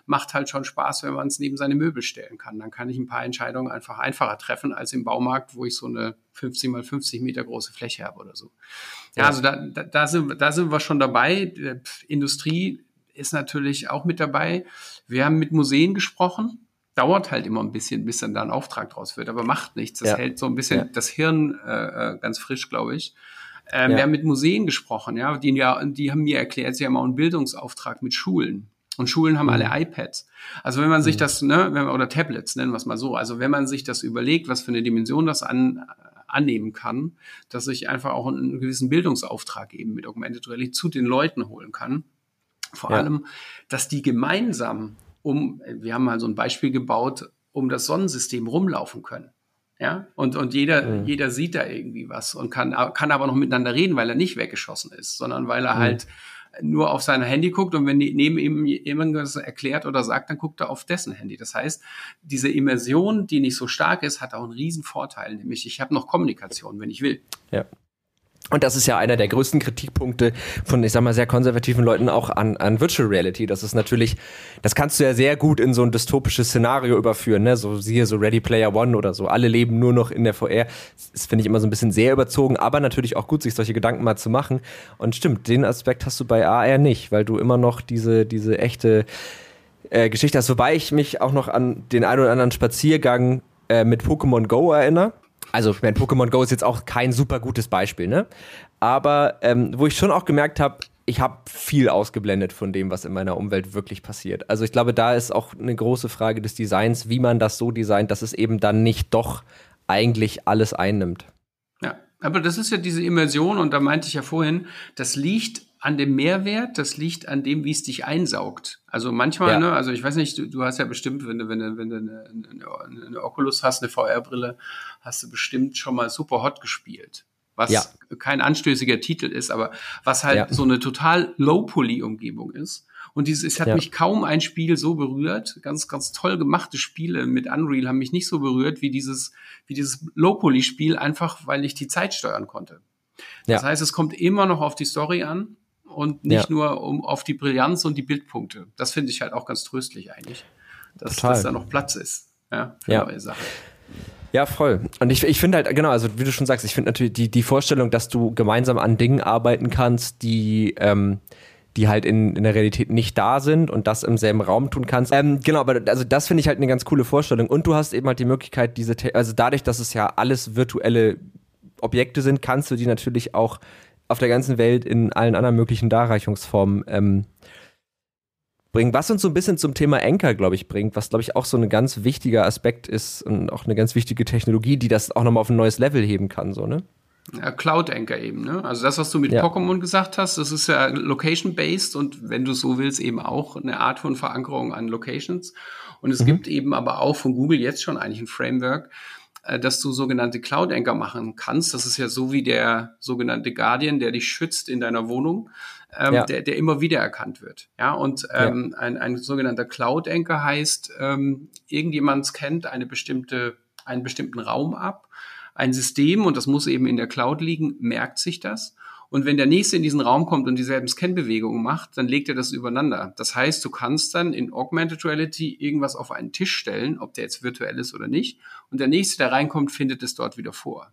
macht halt schon Spaß, wenn man es neben seine Möbel stellen kann. Dann kann ich ein paar Entscheidungen einfach einfacher treffen als im Baumarkt, wo ich so eine 50 mal 50 Meter große Fläche habe oder so. Ja, also da, da, da, sind, da sind wir schon dabei. Industrie ist natürlich auch mit dabei. Wir haben mit Museen gesprochen. Dauert halt immer ein bisschen, bis dann da ein Auftrag draus wird, aber macht nichts. Das ja. hält so ein bisschen ja. das Hirn äh, äh ganz frisch, glaube ich. Ähm, ja. Wir haben mit Museen gesprochen, ja, die, ja, die haben mir erklärt, sie haben auch einen Bildungsauftrag mit Schulen. Und Schulen haben mhm. alle iPads. Also wenn man sich mhm. das, ne, wenn, oder Tablets, nennen wir es mal so. Also wenn man sich das überlegt, was für eine Dimension das an, annehmen kann, dass ich einfach auch einen gewissen Bildungsauftrag eben mit Augmented Reality zu den Leuten holen kann, vor ja. allem, dass die gemeinsam um, wir haben mal so ein Beispiel gebaut, um das Sonnensystem rumlaufen können. Ja, und, und jeder, mhm. jeder sieht da irgendwie was und kann, kann aber noch miteinander reden, weil er nicht weggeschossen ist, sondern weil er mhm. halt nur auf sein Handy guckt und wenn neben ihm irgendwas erklärt oder sagt, dann guckt er auf dessen Handy. Das heißt, diese Immersion, die nicht so stark ist, hat auch einen riesen Vorteil, nämlich ich habe noch Kommunikation, wenn ich will. Ja. Und das ist ja einer der größten Kritikpunkte von, ich sag mal, sehr konservativen Leuten auch an, an Virtual Reality. Das ist natürlich, das kannst du ja sehr gut in so ein dystopisches Szenario überführen, ne? So siehe so Ready Player One oder so. Alle leben nur noch in der VR. Das finde ich immer so ein bisschen sehr überzogen, aber natürlich auch gut, sich solche Gedanken mal zu machen. Und stimmt, den Aspekt hast du bei AR nicht, weil du immer noch diese, diese echte äh, Geschichte hast. Wobei ich mich auch noch an den einen oder anderen Spaziergang äh, mit Pokémon Go erinnere also ich meine, Pokémon Go ist jetzt auch kein super gutes Beispiel, ne? Aber ähm, wo ich schon auch gemerkt habe, ich habe viel ausgeblendet von dem, was in meiner Umwelt wirklich passiert. Also ich glaube, da ist auch eine große Frage des Designs, wie man das so designt, dass es eben dann nicht doch eigentlich alles einnimmt. Ja, aber das ist ja diese Immersion und da meinte ich ja vorhin, das liegt an dem Mehrwert, das liegt an dem, wie es dich einsaugt. Also manchmal, ja. ne, also ich weiß nicht, du, du hast ja bestimmt, wenn du, wenn du, wenn du eine, eine, eine Oculus hast, eine VR-Brille, hast du bestimmt schon mal super hot gespielt. Was ja. kein anstößiger Titel ist, aber was halt ja. so eine total Low-Poly-Umgebung ist. Und dieses, es hat ja. mich kaum ein Spiel so berührt. Ganz, ganz toll gemachte Spiele mit Unreal haben mich nicht so berührt wie dieses, wie dieses Low-Poly-Spiel, einfach weil ich die Zeit steuern konnte. Das heißt, es kommt immer noch auf die Story an und nicht nur um, auf die Brillanz und die Bildpunkte. Das finde ich halt auch ganz tröstlich eigentlich, dass, dass da noch Platz ist ja, für neue Sachen. Ja, voll. Und ich, ich finde halt, genau, also wie du schon sagst, ich finde natürlich die, die Vorstellung, dass du gemeinsam an Dingen arbeiten kannst, die, ähm, die halt in, in der Realität nicht da sind und das im selben Raum tun kannst. Ähm, genau, aber also das finde ich halt eine ganz coole Vorstellung. Und du hast eben halt die Möglichkeit, diese, also dadurch, dass es ja alles virtuelle Objekte sind, kannst du die natürlich auch auf der ganzen Welt in allen anderen möglichen Darreichungsformen ähm, bringen. Was uns so ein bisschen zum Thema Anchor, glaube ich, bringt, was, glaube ich, auch so ein ganz wichtiger Aspekt ist und auch eine ganz wichtige Technologie, die das auch nochmal auf ein neues Level heben kann, so, ne? Ja, Cloud Anchor eben, ne? Also das, was du mit ja. Pokémon gesagt hast, das ist ja location-based und wenn du so willst, eben auch eine Art von Verankerung an Locations. Und es mhm. gibt eben aber auch von Google jetzt schon eigentlich ein Framework, äh, dass du sogenannte Cloud Anchor machen kannst. Das ist ja so wie der sogenannte Guardian, der dich schützt in deiner Wohnung, ähm, ja. der, der immer wieder erkannt wird. Ja, und ähm, ja. Ein, ein sogenannter Cloud Anchor heißt, ähm, irgendjemand scannt eine bestimmte, einen bestimmten Raum ab, ein System, und das muss eben in der Cloud liegen, merkt sich das und wenn der nächste in diesen Raum kommt und dieselben Scan-Bewegungen macht, dann legt er das übereinander. Das heißt, du kannst dann in Augmented Reality irgendwas auf einen Tisch stellen, ob der jetzt virtuell ist oder nicht. Und der nächste, der reinkommt, findet es dort wieder vor.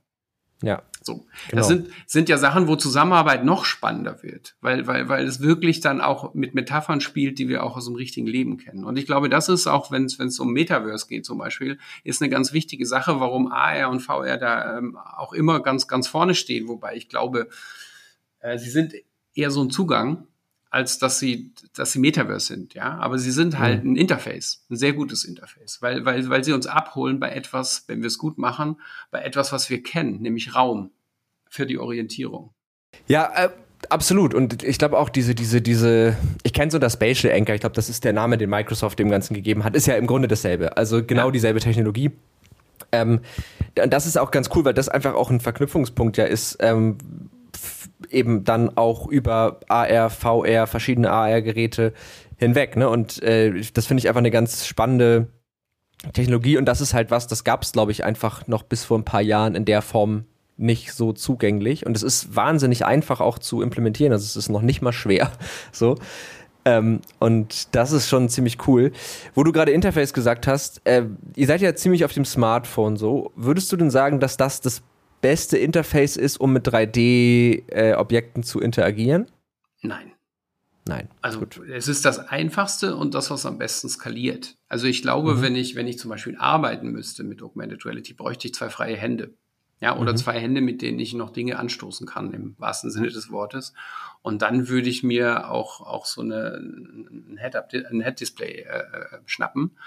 Ja. So. Genau. Das sind, sind ja Sachen, wo Zusammenarbeit noch spannender wird, weil, weil, weil es wirklich dann auch mit Metaphern spielt, die wir auch aus dem richtigen Leben kennen. Und ich glaube, das ist auch, wenn es, wenn es um Metaverse geht zum Beispiel, ist eine ganz wichtige Sache, warum AR und VR da ähm, auch immer ganz, ganz vorne stehen. Wobei ich glaube, äh, sie sind eher so ein Zugang, als dass sie, dass sie Metaverse sind, ja. Aber sie sind halt mhm. ein Interface, ein sehr gutes Interface, weil, weil, weil sie uns abholen bei etwas, wenn wir es gut machen, bei etwas, was wir kennen, nämlich Raum für die Orientierung. Ja, äh, absolut. Und ich glaube auch diese, diese, diese, ich kenne so das Spatial Anchor, ich glaube, das ist der Name, den Microsoft dem Ganzen gegeben hat, ist ja im Grunde dasselbe. Also genau ja. dieselbe Technologie. Ähm, das ist auch ganz cool, weil das einfach auch ein Verknüpfungspunkt ja ist, ähm, eben dann auch über AR, VR, verschiedene AR-Geräte hinweg. Ne? Und äh, das finde ich einfach eine ganz spannende Technologie und das ist halt was, das gab es, glaube ich, einfach noch bis vor ein paar Jahren in der Form nicht so zugänglich und es ist wahnsinnig einfach auch zu implementieren, also es ist noch nicht mal schwer. So. Ähm, und das ist schon ziemlich cool. Wo du gerade Interface gesagt hast, äh, ihr seid ja ziemlich auf dem Smartphone so. Würdest du denn sagen, dass das das beste Interface ist, um mit 3D-Objekten äh, zu interagieren? Nein. Nein. Also gut. es ist das Einfachste und das, was am besten skaliert. Also ich glaube, mhm. wenn ich, wenn ich zum Beispiel arbeiten müsste mit Augmented Reality, bräuchte ich zwei freie Hände. Ja, oder mhm. zwei Hände, mit denen ich noch Dinge anstoßen kann, im wahrsten Sinne des Wortes. Und dann würde ich mir auch, auch so eine, ein Head-Display äh, äh, schnappen.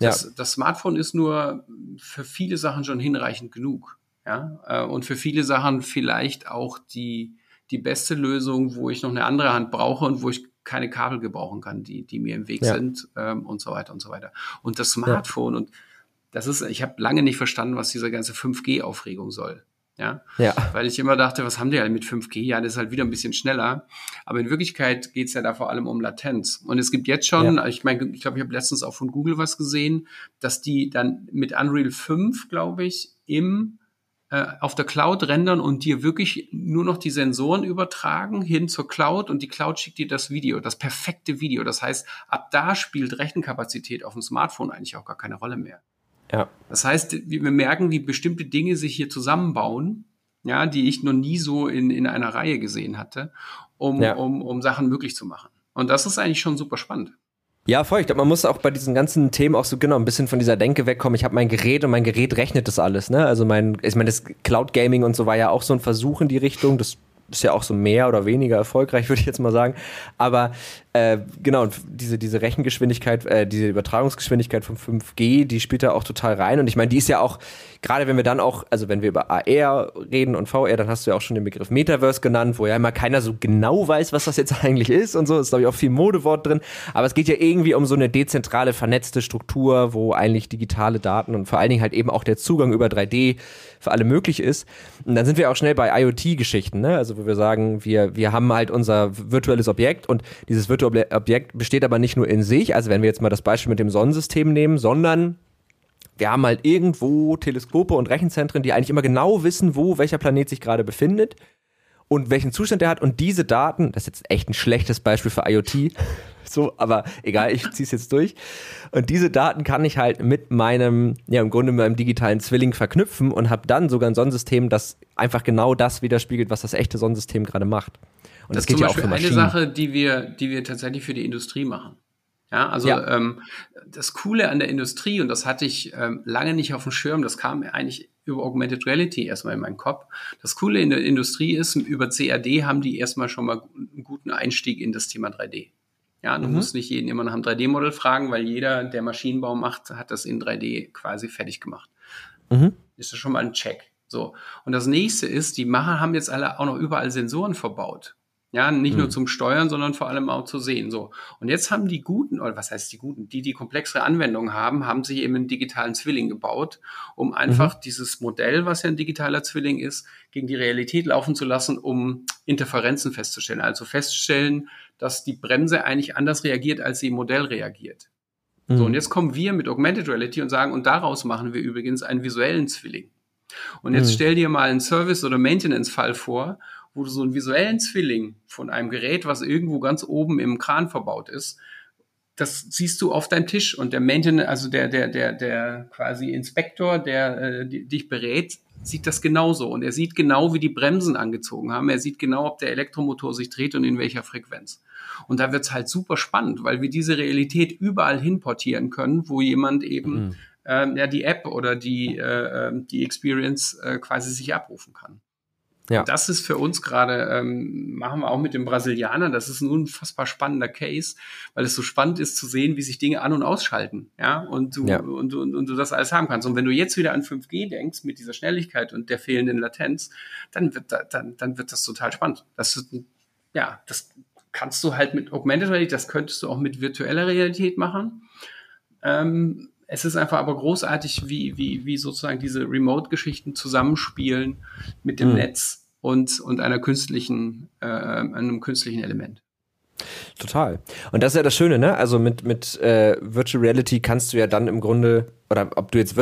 Das, ja. das Smartphone ist nur für viele Sachen schon hinreichend genug. Ja, äh, und für viele Sachen vielleicht auch die, die beste Lösung, wo ich noch eine andere Hand brauche und wo ich keine Kabel gebrauchen kann, die, die mir im Weg ja. sind ähm, und so weiter und so weiter. Und das Smartphone ja. und das ist, ich habe lange nicht verstanden, was diese ganze 5G-Aufregung soll. Ja? ja. Weil ich immer dachte, was haben die halt mit 5G? Ja, das ist halt wieder ein bisschen schneller. Aber in Wirklichkeit geht es ja da vor allem um Latenz. Und es gibt jetzt schon, ja. ich meine, ich glaube, ich habe letztens auch von Google was gesehen, dass die dann mit Unreal 5, glaube ich, im auf der Cloud rendern und dir wirklich nur noch die Sensoren übertragen hin zur Cloud und die Cloud schickt dir das Video, das perfekte Video. Das heißt, ab da spielt Rechenkapazität auf dem Smartphone eigentlich auch gar keine Rolle mehr. Ja. Das heißt, wir merken, wie bestimmte Dinge sich hier zusammenbauen, ja, die ich noch nie so in, in einer Reihe gesehen hatte, um, ja. um, um Sachen möglich zu machen. Und das ist eigentlich schon super spannend. Ja, voll. Ich glaube, man muss auch bei diesen ganzen Themen auch so genau ein bisschen von dieser Denke wegkommen. Ich habe mein Gerät und mein Gerät rechnet das alles. Ne? Also mein, ich meine, das Cloud Gaming und so war ja auch so ein Versuch in die Richtung. Das ist ja auch so mehr oder weniger erfolgreich, würde ich jetzt mal sagen. Aber Äh, genau, und diese, diese Rechengeschwindigkeit, äh, diese Übertragungsgeschwindigkeit von 5G, die spielt da auch total rein. Und ich meine, die ist ja auch, gerade wenn wir dann auch, also wenn wir über AR reden und VR, dann hast du ja auch schon den Begriff Metaverse genannt, wo ja immer keiner so genau weiß, was das jetzt eigentlich ist und so. Ist, glaube ich, auch viel Modewort drin. Aber es geht ja irgendwie um so eine dezentrale, vernetzte Struktur, wo eigentlich digitale Daten und vor allen Dingen halt eben auch der Zugang über 3D für alle möglich ist. Und dann sind wir auch schnell bei IoT-Geschichten, ne? Also wo wir sagen, wir, wir haben halt unser virtuelles Objekt und dieses virtuelle Objekt besteht aber nicht nur in sich, also wenn wir jetzt mal das Beispiel mit dem Sonnensystem nehmen, sondern wir haben halt irgendwo Teleskope und Rechenzentren, die eigentlich immer genau wissen, wo welcher Planet sich gerade befindet und welchen Zustand er hat. Und diese Daten, das ist jetzt echt ein schlechtes Beispiel für IoT, so, aber egal, ich ziehe es jetzt durch. Und diese Daten kann ich halt mit meinem, ja, im Grunde mit meinem digitalen Zwilling verknüpfen und habe dann sogar ein Sonnensystem, das einfach genau das widerspiegelt, was das echte Sonnensystem gerade macht. Und das, das geht ja auch für Maschinen. eine Sache, die wir, die wir tatsächlich für die Industrie machen. Ja, also ja. Ähm, das Coole an der Industrie, und das hatte ich ähm, lange nicht auf dem Schirm, das kam eigentlich über Augmented Reality erstmal in meinen Kopf. Das Coole in der Industrie ist, über CAD haben die erstmal schon mal einen guten Einstieg in das Thema 3D. Ja, du mhm. musst nicht jeden immer nach einem 3D-Modell fragen, weil jeder, der Maschinenbau macht, hat das in 3D quasi fertig gemacht. Mhm. Ist das schon mal ein Check. So. Und das nächste ist, die Macher haben jetzt alle auch noch überall Sensoren verbaut. Ja, nicht mhm. nur zum Steuern, sondern vor allem auch zu sehen. So. Und jetzt haben die Guten, oder was heißt die Guten, die, die komplexere Anwendungen haben, haben sich eben einen digitalen Zwilling gebaut, um einfach mhm. dieses Modell, was ja ein digitaler Zwilling ist, gegen die Realität laufen zu lassen, um Interferenzen festzustellen. Also feststellen, dass die Bremse eigentlich anders reagiert, als sie im Modell reagiert. Mhm. So, und jetzt kommen wir mit Augmented Reality und sagen, und daraus machen wir übrigens einen visuellen Zwilling. Und jetzt mhm. stell dir mal einen Service- oder Maintenance-Fall vor, wo du so einen visuellen Zwilling von einem Gerät, was irgendwo ganz oben im Kran verbaut ist, das siehst du auf deinem Tisch und der Maintenance, also der, der, der, der quasi Inspektor, der äh, dich berät, sieht das genauso und er sieht genau, wie die Bremsen angezogen haben. Er sieht genau, ob der Elektromotor sich dreht und in welcher Frequenz. Und da wird's halt super spannend, weil wir diese Realität überall hinportieren können, wo jemand eben mhm. ähm, ja die App oder die äh, ähm, die Experience äh, quasi sich abrufen kann. Ja. Das ist für uns gerade, ähm, machen wir auch mit dem Brasilianer, das ist ein unfassbar spannender Case, weil es so spannend ist zu sehen, wie sich Dinge an- und ausschalten, ja, und du, ja. Und, und, und du das alles haben kannst. Und wenn du jetzt wieder an 5G denkst, mit dieser Schnelligkeit und der fehlenden Latenz, dann wird, da, dann, dann wird das total spannend. Das ist, ja, das kannst du halt mit Augmented Reality, das könntest du auch mit virtueller Realität machen. Ähm, es ist einfach aber großartig, wie, wie, wie sozusagen diese Remote-Geschichten zusammenspielen mit dem mhm. Netz und, und einer künstlichen, äh, einem künstlichen Element. Total. Und das ist ja das Schöne, ne? Also mit, mit äh, Virtual Reality kannst du ja dann im Grunde, oder ob du jetzt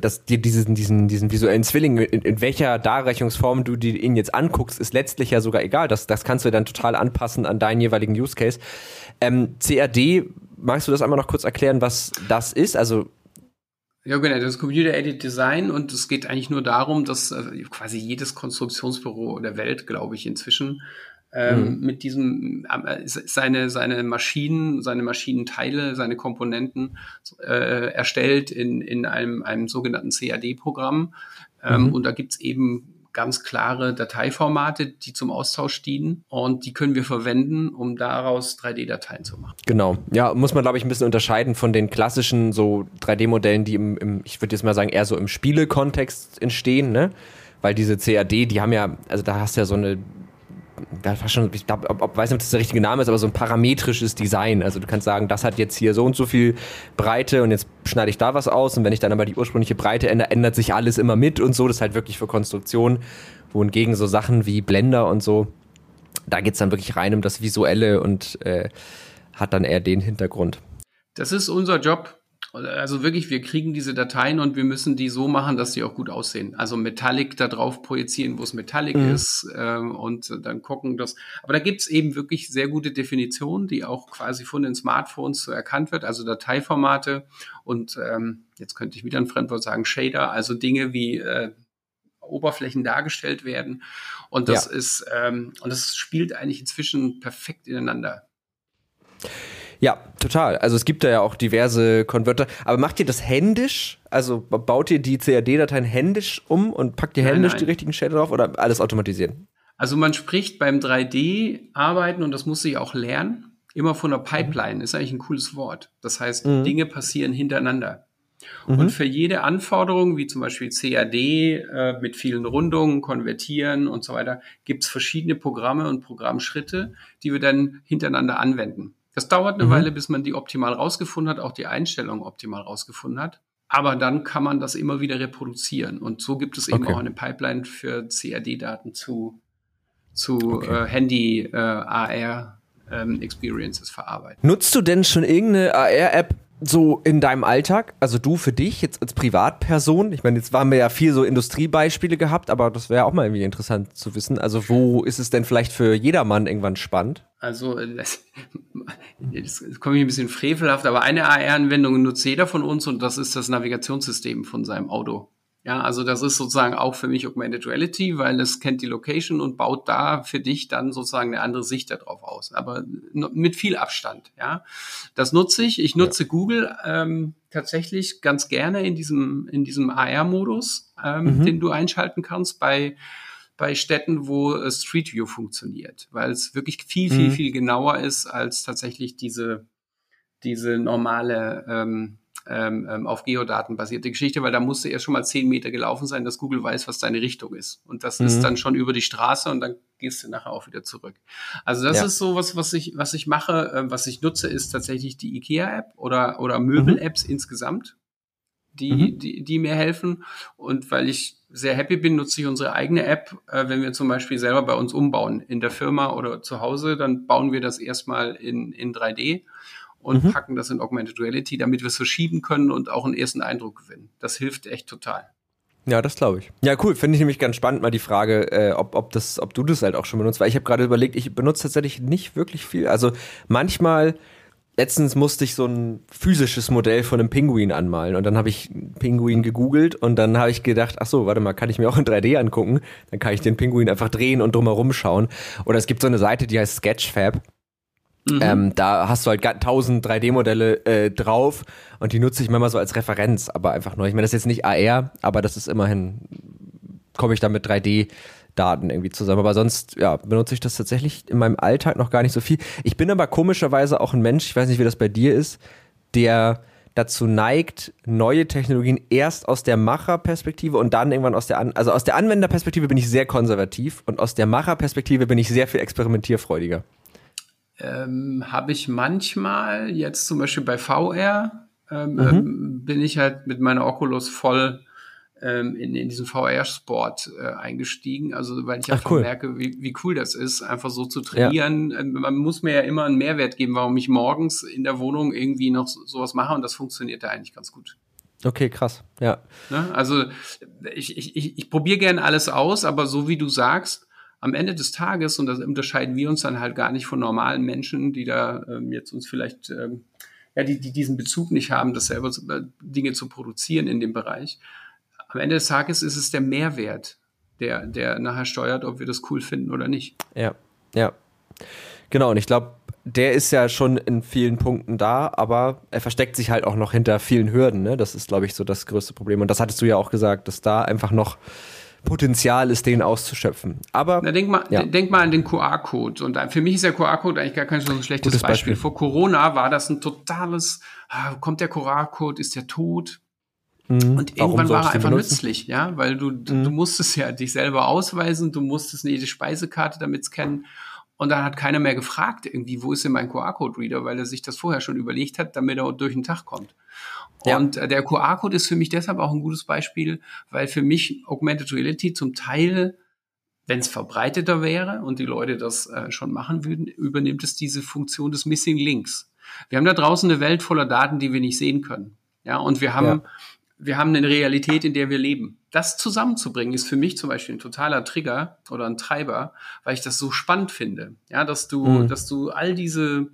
dass dir diesen, diesen, diesen visuellen Zwilling, in, in welcher Darreichungsform du die, ihn jetzt anguckst, ist letztlich ja sogar egal. Das, das kannst du dann total anpassen an deinen jeweiligen Use Case. Ähm, CAD magst du das einmal noch kurz erklären, was das ist? Also ja, genau, das ist Computer-Aided Design und es geht eigentlich nur darum, dass äh, quasi jedes Konstruktionsbüro der Welt, glaube ich, inzwischen ähm, mhm. mit diesem äh, seine seine Maschinen, seine Maschinenteile, seine Komponenten äh, erstellt in in einem einem sogenannten CAD-Programm ähm, mhm. und da gibt's eben ganz klare Dateiformate, die zum Austausch dienen und die können wir verwenden, um daraus 3D-Dateien zu machen. Genau. Ja, muss man, glaube ich, ein bisschen unterscheiden von den klassischen so 3D-Modellen, die im, im ich würde jetzt mal sagen, eher so im Spielekontext entstehen, ne? Weil diese CAD, die haben ja, also da hast du ja so eine fast schon, ich glaube, ob, ob, weiß nicht, ob das der richtige Name ist, aber so ein parametrisches Design. Also du kannst sagen, das hat jetzt hier so und so viel Breite und jetzt schneide ich da was aus und wenn ich dann aber die ursprüngliche Breite ändere, ändert sich alles immer mit und so. Das ist halt wirklich für Konstruktion. Wohingegen so Sachen wie Blender und so, da geht es dann wirklich rein um das Visuelle und äh, hat dann eher den Hintergrund. Das ist unser Job, also wirklich, wir kriegen diese Dateien und wir müssen die so machen, dass sie auch gut aussehen. Also Metallic da drauf projizieren, wo es Metallic mhm. ist ähm, und dann gucken, dass. Aber da gibt's eben wirklich sehr gute Definitionen, die auch quasi von den Smartphones so erkannt wird, also Dateiformate und ähm, jetzt könnte ich wieder ein Fremdwort sagen, Shader, also Dinge wie äh, Oberflächen dargestellt werden. Und das ja. ist, ähm, und das spielt eigentlich inzwischen perfekt ineinander. Ja, total. Also es gibt da ja auch diverse Konverter. Aber macht ihr das händisch? Also baut ihr die CAD-Dateien händisch um und packt ihr händisch nein. die richtigen Shader drauf oder alles automatisieren? Also man spricht beim 3D-Arbeiten und das muss sich auch lernen. immer von der Pipeline, ist eigentlich ein cooles Wort. Das heißt, mhm. Dinge passieren hintereinander. Mhm. Und für jede Anforderung, wie zum Beispiel CAD äh, mit vielen Rundungen, Konvertieren und so weiter, gibt es verschiedene Programme und Programmschritte, die wir dann hintereinander anwenden. Das dauert eine mhm. Weile, bis man die optimal rausgefunden hat, auch die Einstellung optimal rausgefunden hat. Aber dann kann man das immer wieder reproduzieren. Und so gibt es eben okay. auch eine Pipeline für CAD-Daten zu, zu okay. äh, Handy äh, AR ähm, Experiences verarbeiten. Nutzt du denn schon irgendeine AR-App so in deinem Alltag, also du für dich jetzt als Privatperson, ich meine, jetzt waren wir ja viel so Industriebeispiele gehabt, aber das wäre auch mal irgendwie interessant zu wissen. Also wo ist es denn vielleicht für jedermann irgendwann spannend? Also äh, das, das komme ich ein bisschen frevelhaft, aber eine AR-Anwendung nutzt jeder von uns und das ist das Navigationssystem von seinem Auto. Ja, also das ist sozusagen auch für mich Augmented Reality, weil es kennt die Location und baut da für dich dann sozusagen eine andere Sicht darauf aus, aber mit viel Abstand. Ja, das nutze ich. Ich nutze ja. Google ähm, tatsächlich ganz gerne in diesem in diesem AR-Modus, ähm, mhm. den du einschalten kannst bei bei Städten, wo äh, Street View funktioniert, weil es wirklich viel viel mhm. viel genauer ist als tatsächlich diese diese normale ähm, ähm, ähm, auf Geodaten basierte Geschichte, weil da musste erst schon mal zehn Meter gelaufen sein, dass Google weiß, was deine Richtung ist. Und das mhm. ist dann schon über die Straße und dann gehst du nachher auch wieder zurück. Also das ja. ist so was, was ich, was ich mache, äh, was ich nutze, ist tatsächlich die IKEA-App oder, oder Möbel-Apps mhm. insgesamt, die, mhm. die, die mir helfen. Und weil ich sehr happy bin, nutze ich unsere eigene App. Äh, wenn wir zum Beispiel selber bei uns umbauen in der Firma oder zu Hause, dann bauen wir das erstmal in, in 3D und mhm. packen das in Augmented Reality, damit wir es verschieben können und auch einen ersten Eindruck gewinnen. Das hilft echt total. Ja, das glaube ich. Ja, cool. Finde ich nämlich ganz spannend, mal die Frage, äh, ob, ob, das, ob du das halt auch schon benutzt. Weil ich habe gerade überlegt, ich benutze tatsächlich nicht wirklich viel. Also manchmal, letztens musste ich so ein physisches Modell von einem Pinguin anmalen und dann habe ich Pinguin gegoogelt und dann habe ich gedacht, ach so, warte mal, kann ich mir auch in 3D angucken? Dann kann ich den Pinguin einfach drehen und drumherum schauen. Oder es gibt so eine Seite, die heißt Sketchfab. Mhm. Ähm, da hast du halt 1000 3D-Modelle äh, drauf und die nutze ich manchmal so als Referenz, aber einfach nur. Ich meine, das ist jetzt nicht AR, aber das ist immerhin, komme ich da mit 3D-Daten irgendwie zusammen. Aber sonst, ja, benutze ich das tatsächlich in meinem Alltag noch gar nicht so viel. Ich bin aber komischerweise auch ein Mensch, ich weiß nicht, wie das bei dir ist, der dazu neigt, neue Technologien erst aus der Macherperspektive und dann irgendwann aus der An also aus der Anwenderperspektive bin ich sehr konservativ und aus der Macherperspektive bin ich sehr viel experimentierfreudiger ähm, habe ich manchmal, jetzt zum Beispiel bei VR, ähm, mhm. ähm, bin ich halt mit meiner Oculus voll ähm, in, in diesen VR-Sport äh, eingestiegen. Also weil ich einfach cool. merke, wie, wie cool das ist, einfach so zu trainieren. Ja. Ähm, man muss mir ja immer einen Mehrwert geben, warum ich morgens in der Wohnung irgendwie noch so, sowas mache und das funktioniert da eigentlich ganz gut. Okay, krass, ja. Ne? Also ich, ich, ich, ich probiere gerne alles aus, aber so wie du sagst, am Ende des Tages, und das unterscheiden wir uns dann halt gar nicht von normalen Menschen, die da ähm, jetzt uns vielleicht, ähm, ja, die, die diesen Bezug nicht haben, das selber zu, äh, Dinge zu produzieren in dem Bereich. Am Ende des Tages ist es der Mehrwert, der, der nachher steuert, ob wir das cool finden oder nicht. Ja, ja. Genau, und ich glaube, der ist ja schon in vielen Punkten da, aber er versteckt sich halt auch noch hinter vielen Hürden. Ne? Das ist, glaube ich, so das größte Problem. Und das hattest du ja auch gesagt, dass da einfach noch Potenzial ist, den auszuschöpfen. Aber Na, denk mal, ja. denk mal an den QR-Code. Und für mich ist der QR-Code eigentlich gar kein so schlechtes Beispiel. Beispiel. Vor Corona war das ein totales, ah, kommt der QR-Code, ist der tot? Mhm. Und irgendwann war er einfach nützlich, ja, weil du, mhm. du musstest ja dich selber ausweisen, du musstest jede Speisekarte damit scannen. Und dann hat keiner mehr gefragt, irgendwie, wo ist denn mein QR-Code-Reader, weil er sich das vorher schon überlegt hat, damit er durch den Tag kommt. Ja. Und äh, der QR-Code ist für mich deshalb auch ein gutes Beispiel, weil für mich Augmented Reality zum Teil, wenn es verbreiteter wäre und die Leute das äh, schon machen würden, übernimmt es diese Funktion des Missing Links. Wir haben da draußen eine Welt voller Daten, die wir nicht sehen können. Ja, und wir haben, ja. Wir haben eine Realität, in der wir leben. Das zusammenzubringen ist für mich zum Beispiel ein totaler Trigger oder ein Treiber, weil ich das so spannend finde. Ja, dass du, mhm. dass du all diese,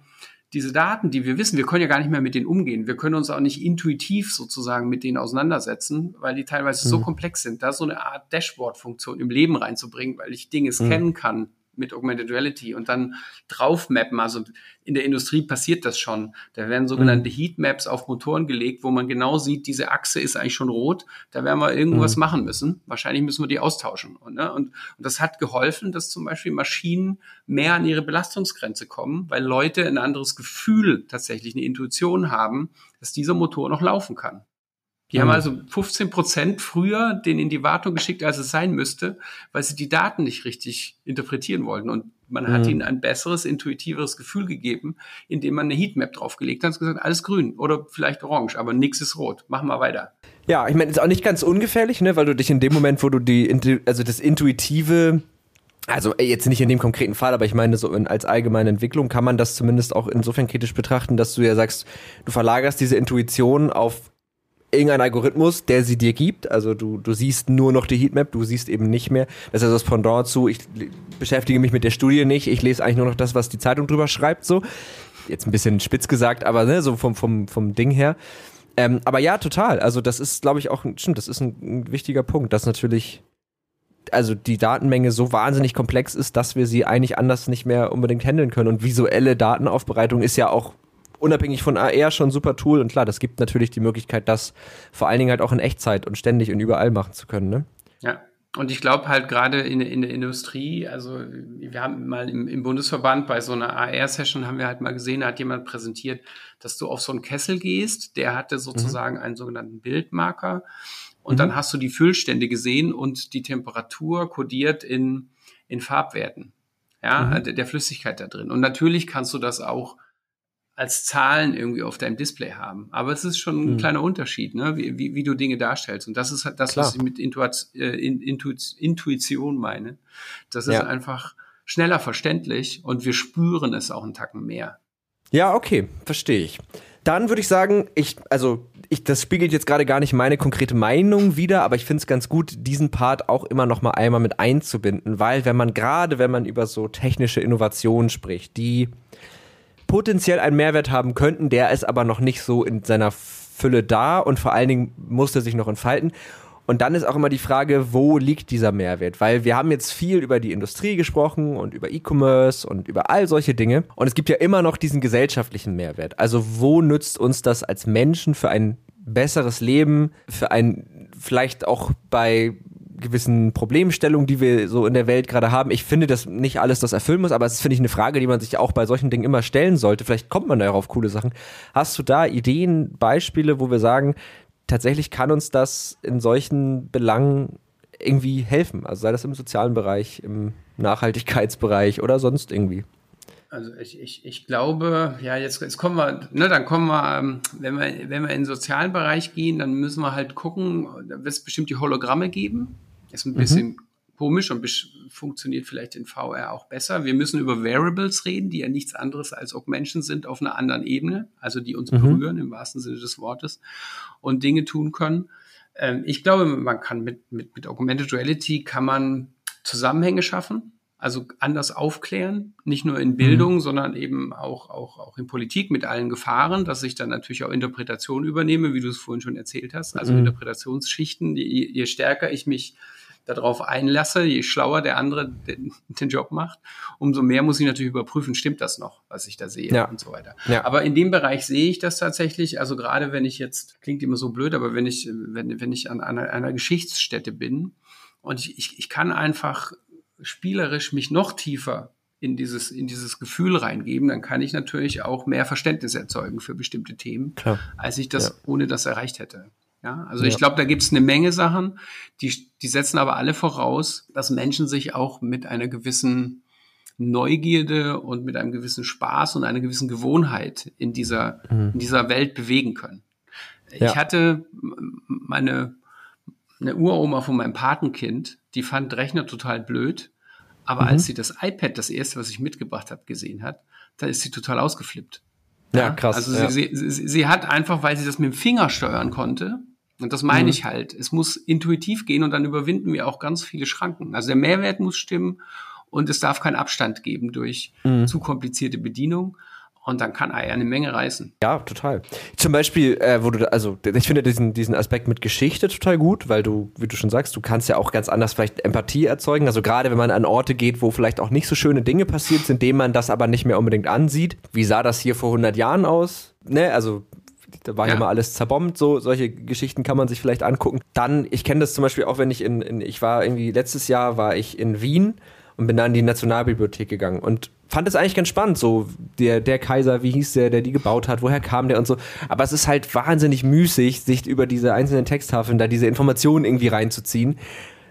diese Daten, die wir wissen, wir können ja gar nicht mehr mit denen umgehen. Wir können uns auch nicht intuitiv sozusagen mit denen auseinandersetzen, weil die teilweise mhm. so komplex sind. Da so eine Art Dashboard-Funktion im Leben reinzubringen, weil ich Dinge scannen mhm. kann, mit Augmented Reality und dann draufmappen. Also in der Industrie passiert das schon. Da werden sogenannte mhm. Heatmaps auf Motoren gelegt, wo man genau sieht, diese Achse ist eigentlich schon rot. Da werden wir irgendwas mhm. machen müssen. Wahrscheinlich müssen wir die austauschen. Und, ne? und, und das hat geholfen, dass zum Beispiel Maschinen mehr an ihre Belastungsgrenze kommen, weil Leute ein anderes Gefühl, tatsächlich eine Intuition haben, dass dieser Motor noch laufen kann. Die mhm. haben also 15 Prozent früher den in die Wartung geschickt, als es sein müsste, weil sie die Daten nicht richtig interpretieren wollten. Und man hat mhm. ihnen ein besseres, intuitiveres Gefühl gegeben, indem man eine Heatmap draufgelegt hat und gesagt, alles grün oder vielleicht orange, aber nichts ist rot. Machen wir weiter. Ja, ich meine, ist auch nicht ganz ungefährlich, ne, weil du dich in dem Moment, wo du die, also das Intuitive also jetzt nicht in dem konkreten Fall, aber ich meine, so in, als allgemeine Entwicklung kann man das zumindest auch insofern kritisch betrachten, dass du ja sagst, du verlagerst diese Intuition auf irgendein Algorithmus, der sie dir gibt. Also du, du siehst nur noch die Heatmap, du siehst eben nicht mehr. Das ist also das Pendant zu, ich beschäftige mich mit der Studie nicht, ich lese eigentlich nur noch das, was die Zeitung drüber schreibt, so. Jetzt ein bisschen spitz gesagt, aber ne, so vom, vom, vom Ding her. Ähm, aber ja, total. Also das ist, glaube ich, auch, stimmt, das ist ein, ein wichtiger Punkt, dass natürlich also die Datenmenge so wahnsinnig komplex ist, dass wir sie eigentlich anders nicht mehr unbedingt handeln können. Und visuelle Datenaufbereitung ist ja auch unabhängig von AR schon ein super Tool und klar, das gibt natürlich die Möglichkeit, das vor allen Dingen halt auch in Echtzeit und ständig und überall machen zu können. Ne? Ja. Und ich glaube halt gerade in, in der Industrie, also wir haben mal im, im Bundesverband bei so einer AR-Session haben wir halt mal gesehen, da hat jemand präsentiert, dass du auf so einen Kessel gehst, der hatte sozusagen mhm. einen sogenannten Bildmarker und mhm. dann hast du die Füllstände gesehen und die Temperatur kodiert in, in Farbwerten, ja, mhm. der, der Flüssigkeit da drin. Und natürlich kannst du das auch als Zahlen irgendwie auf deinem Display haben. Aber es ist schon ein mhm. kleiner Unterschied, ne? wie, wie, wie du Dinge darstellst. Und das ist halt das, Klar. was ich mit Intuition, äh, Intuition meine. Das ist ja. einfach schneller verständlich und wir spüren es auch einen Tacken mehr. Ja, okay, verstehe ich. Dann würde ich sagen, ich, also ich, das spiegelt jetzt gerade gar nicht meine konkrete Meinung wider, aber ich finde es ganz gut, diesen Part auch immer noch mal einmal mit einzubinden, weil wenn man gerade, wenn man über so technische Innovationen spricht, die potenziell einen Mehrwert haben könnten, der ist aber noch nicht so in seiner Fülle da und vor allen Dingen muss er sich noch entfalten. Und dann ist auch immer die Frage, wo liegt dieser Mehrwert? Weil wir haben jetzt viel über die Industrie gesprochen und über E-Commerce und über all solche Dinge. Und es gibt ja immer noch diesen gesellschaftlichen Mehrwert. Also wo nützt uns das als Menschen für ein besseres Leben, für ein vielleicht auch bei gewissen Problemstellungen, die wir so in der Welt gerade haben. Ich finde, dass nicht alles das erfüllen muss, aber es ist, finde ich, eine Frage, die man sich auch bei solchen Dingen immer stellen sollte. Vielleicht kommt man da auf coole Sachen. Hast du da Ideen, Beispiele, wo wir sagen, tatsächlich kann uns das in solchen Belangen irgendwie helfen? Also sei das im sozialen Bereich, im Nachhaltigkeitsbereich oder sonst irgendwie. Also ich, ich, ich glaube, ja, jetzt, jetzt kommen wir, ne, dann kommen wir, ähm, wenn wir, wenn wir in den sozialen Bereich gehen, dann müssen wir halt gucken, da wird es bestimmt die Hologramme geben. Ist ein bisschen mhm. komisch und funktioniert vielleicht in VR auch besser. Wir müssen über Variables reden, die ja nichts anderes als Augmentions sind auf einer anderen Ebene, also die uns mhm. berühren im wahrsten Sinne des Wortes und Dinge tun können. Ähm, ich glaube, man kann mit, mit, mit Augmented Reality kann man Zusammenhänge schaffen also anders aufklären, nicht nur in. Bildung, mhm. sondern eben auch, auch, auch in Politik mit allen Gefahren, dass ich dann natürlich auch Interpretation übernehme, wie du es vorhin schon erzählt hast, also mhm. Interpretationsschichten, je, je stärker ich mich darauf einlasse, je schlauer der andere den, den, Job macht, umso mehr muss ich natürlich überprüfen, stimmt das noch, was ich da sehe ja. und so weiter. Ja. Aber in dem Bereich sehe ich das tatsächlich, also gerade wenn ich jetzt, klingt immer so blöd, aber wenn ich, wenn, wenn ich an einer, einer Geschichtsstätte bin und ich, ich, ich kann einfach spielerisch mich noch tiefer in dieses, in dieses Gefühl reingeben, dann kann ich natürlich auch mehr Verständnis erzeugen für bestimmte Themen, Klar. als ich das ja. ohne das erreicht hätte. Ja, also ja. ich glaube, da gibt es eine Menge Sachen, die, die setzen aber alle voraus, dass Menschen sich auch mit einer gewissen Neugierde und mit einem gewissen Spaß und einer gewissen Gewohnheit in dieser, mhm. in dieser Welt bewegen können. Ja. Ich hatte meine eine Uroma von meinem Patenkind, die fand Rechner total blöd. Aber mhm. als sie das iPad, das erste, was ich mitgebracht habe, gesehen hat, da ist sie total ausgeflippt. Ja, krass. Also ja. Sie, sie, sie, hat einfach, weil sie das mit dem Finger steuern konnte, und das meine mhm. ich halt, es muss intuitiv gehen und dann überwinden wir auch ganz viele Schranken. Also der Mehrwert muss stimmen und es darf keinen Abstand geben durch mhm. zu komplizierte Bedienung. Und dann kann eine Menge reißen. Ja, total. Zum Beispiel, äh, wo du, also ich finde diesen, diesen Aspekt mit Geschichte total gut, weil du, wie du schon sagst, du kannst ja auch ganz anders vielleicht Empathie erzeugen. Also gerade wenn man an Orte geht, wo vielleicht auch nicht so schöne Dinge passiert sind, denen man das aber nicht mehr unbedingt ansieht. Wie sah das hier vor 100 Jahren aus? Ne, also da war ja. mal alles zerbombt, so solche Geschichten kann man sich vielleicht angucken. Dann, ich kenne das zum Beispiel auch, wenn ich in, in, ich war irgendwie letztes Jahr war ich in Wien und bin dann in die Nationalbibliothek gegangen und fand es eigentlich ganz spannend, so der, der Kaiser, wie hieß der, der die gebaut hat, woher kam der und so. Aber es ist halt wahnsinnig müßig, sich über diese einzelnen Texttafeln da diese Informationen irgendwie reinzuziehen.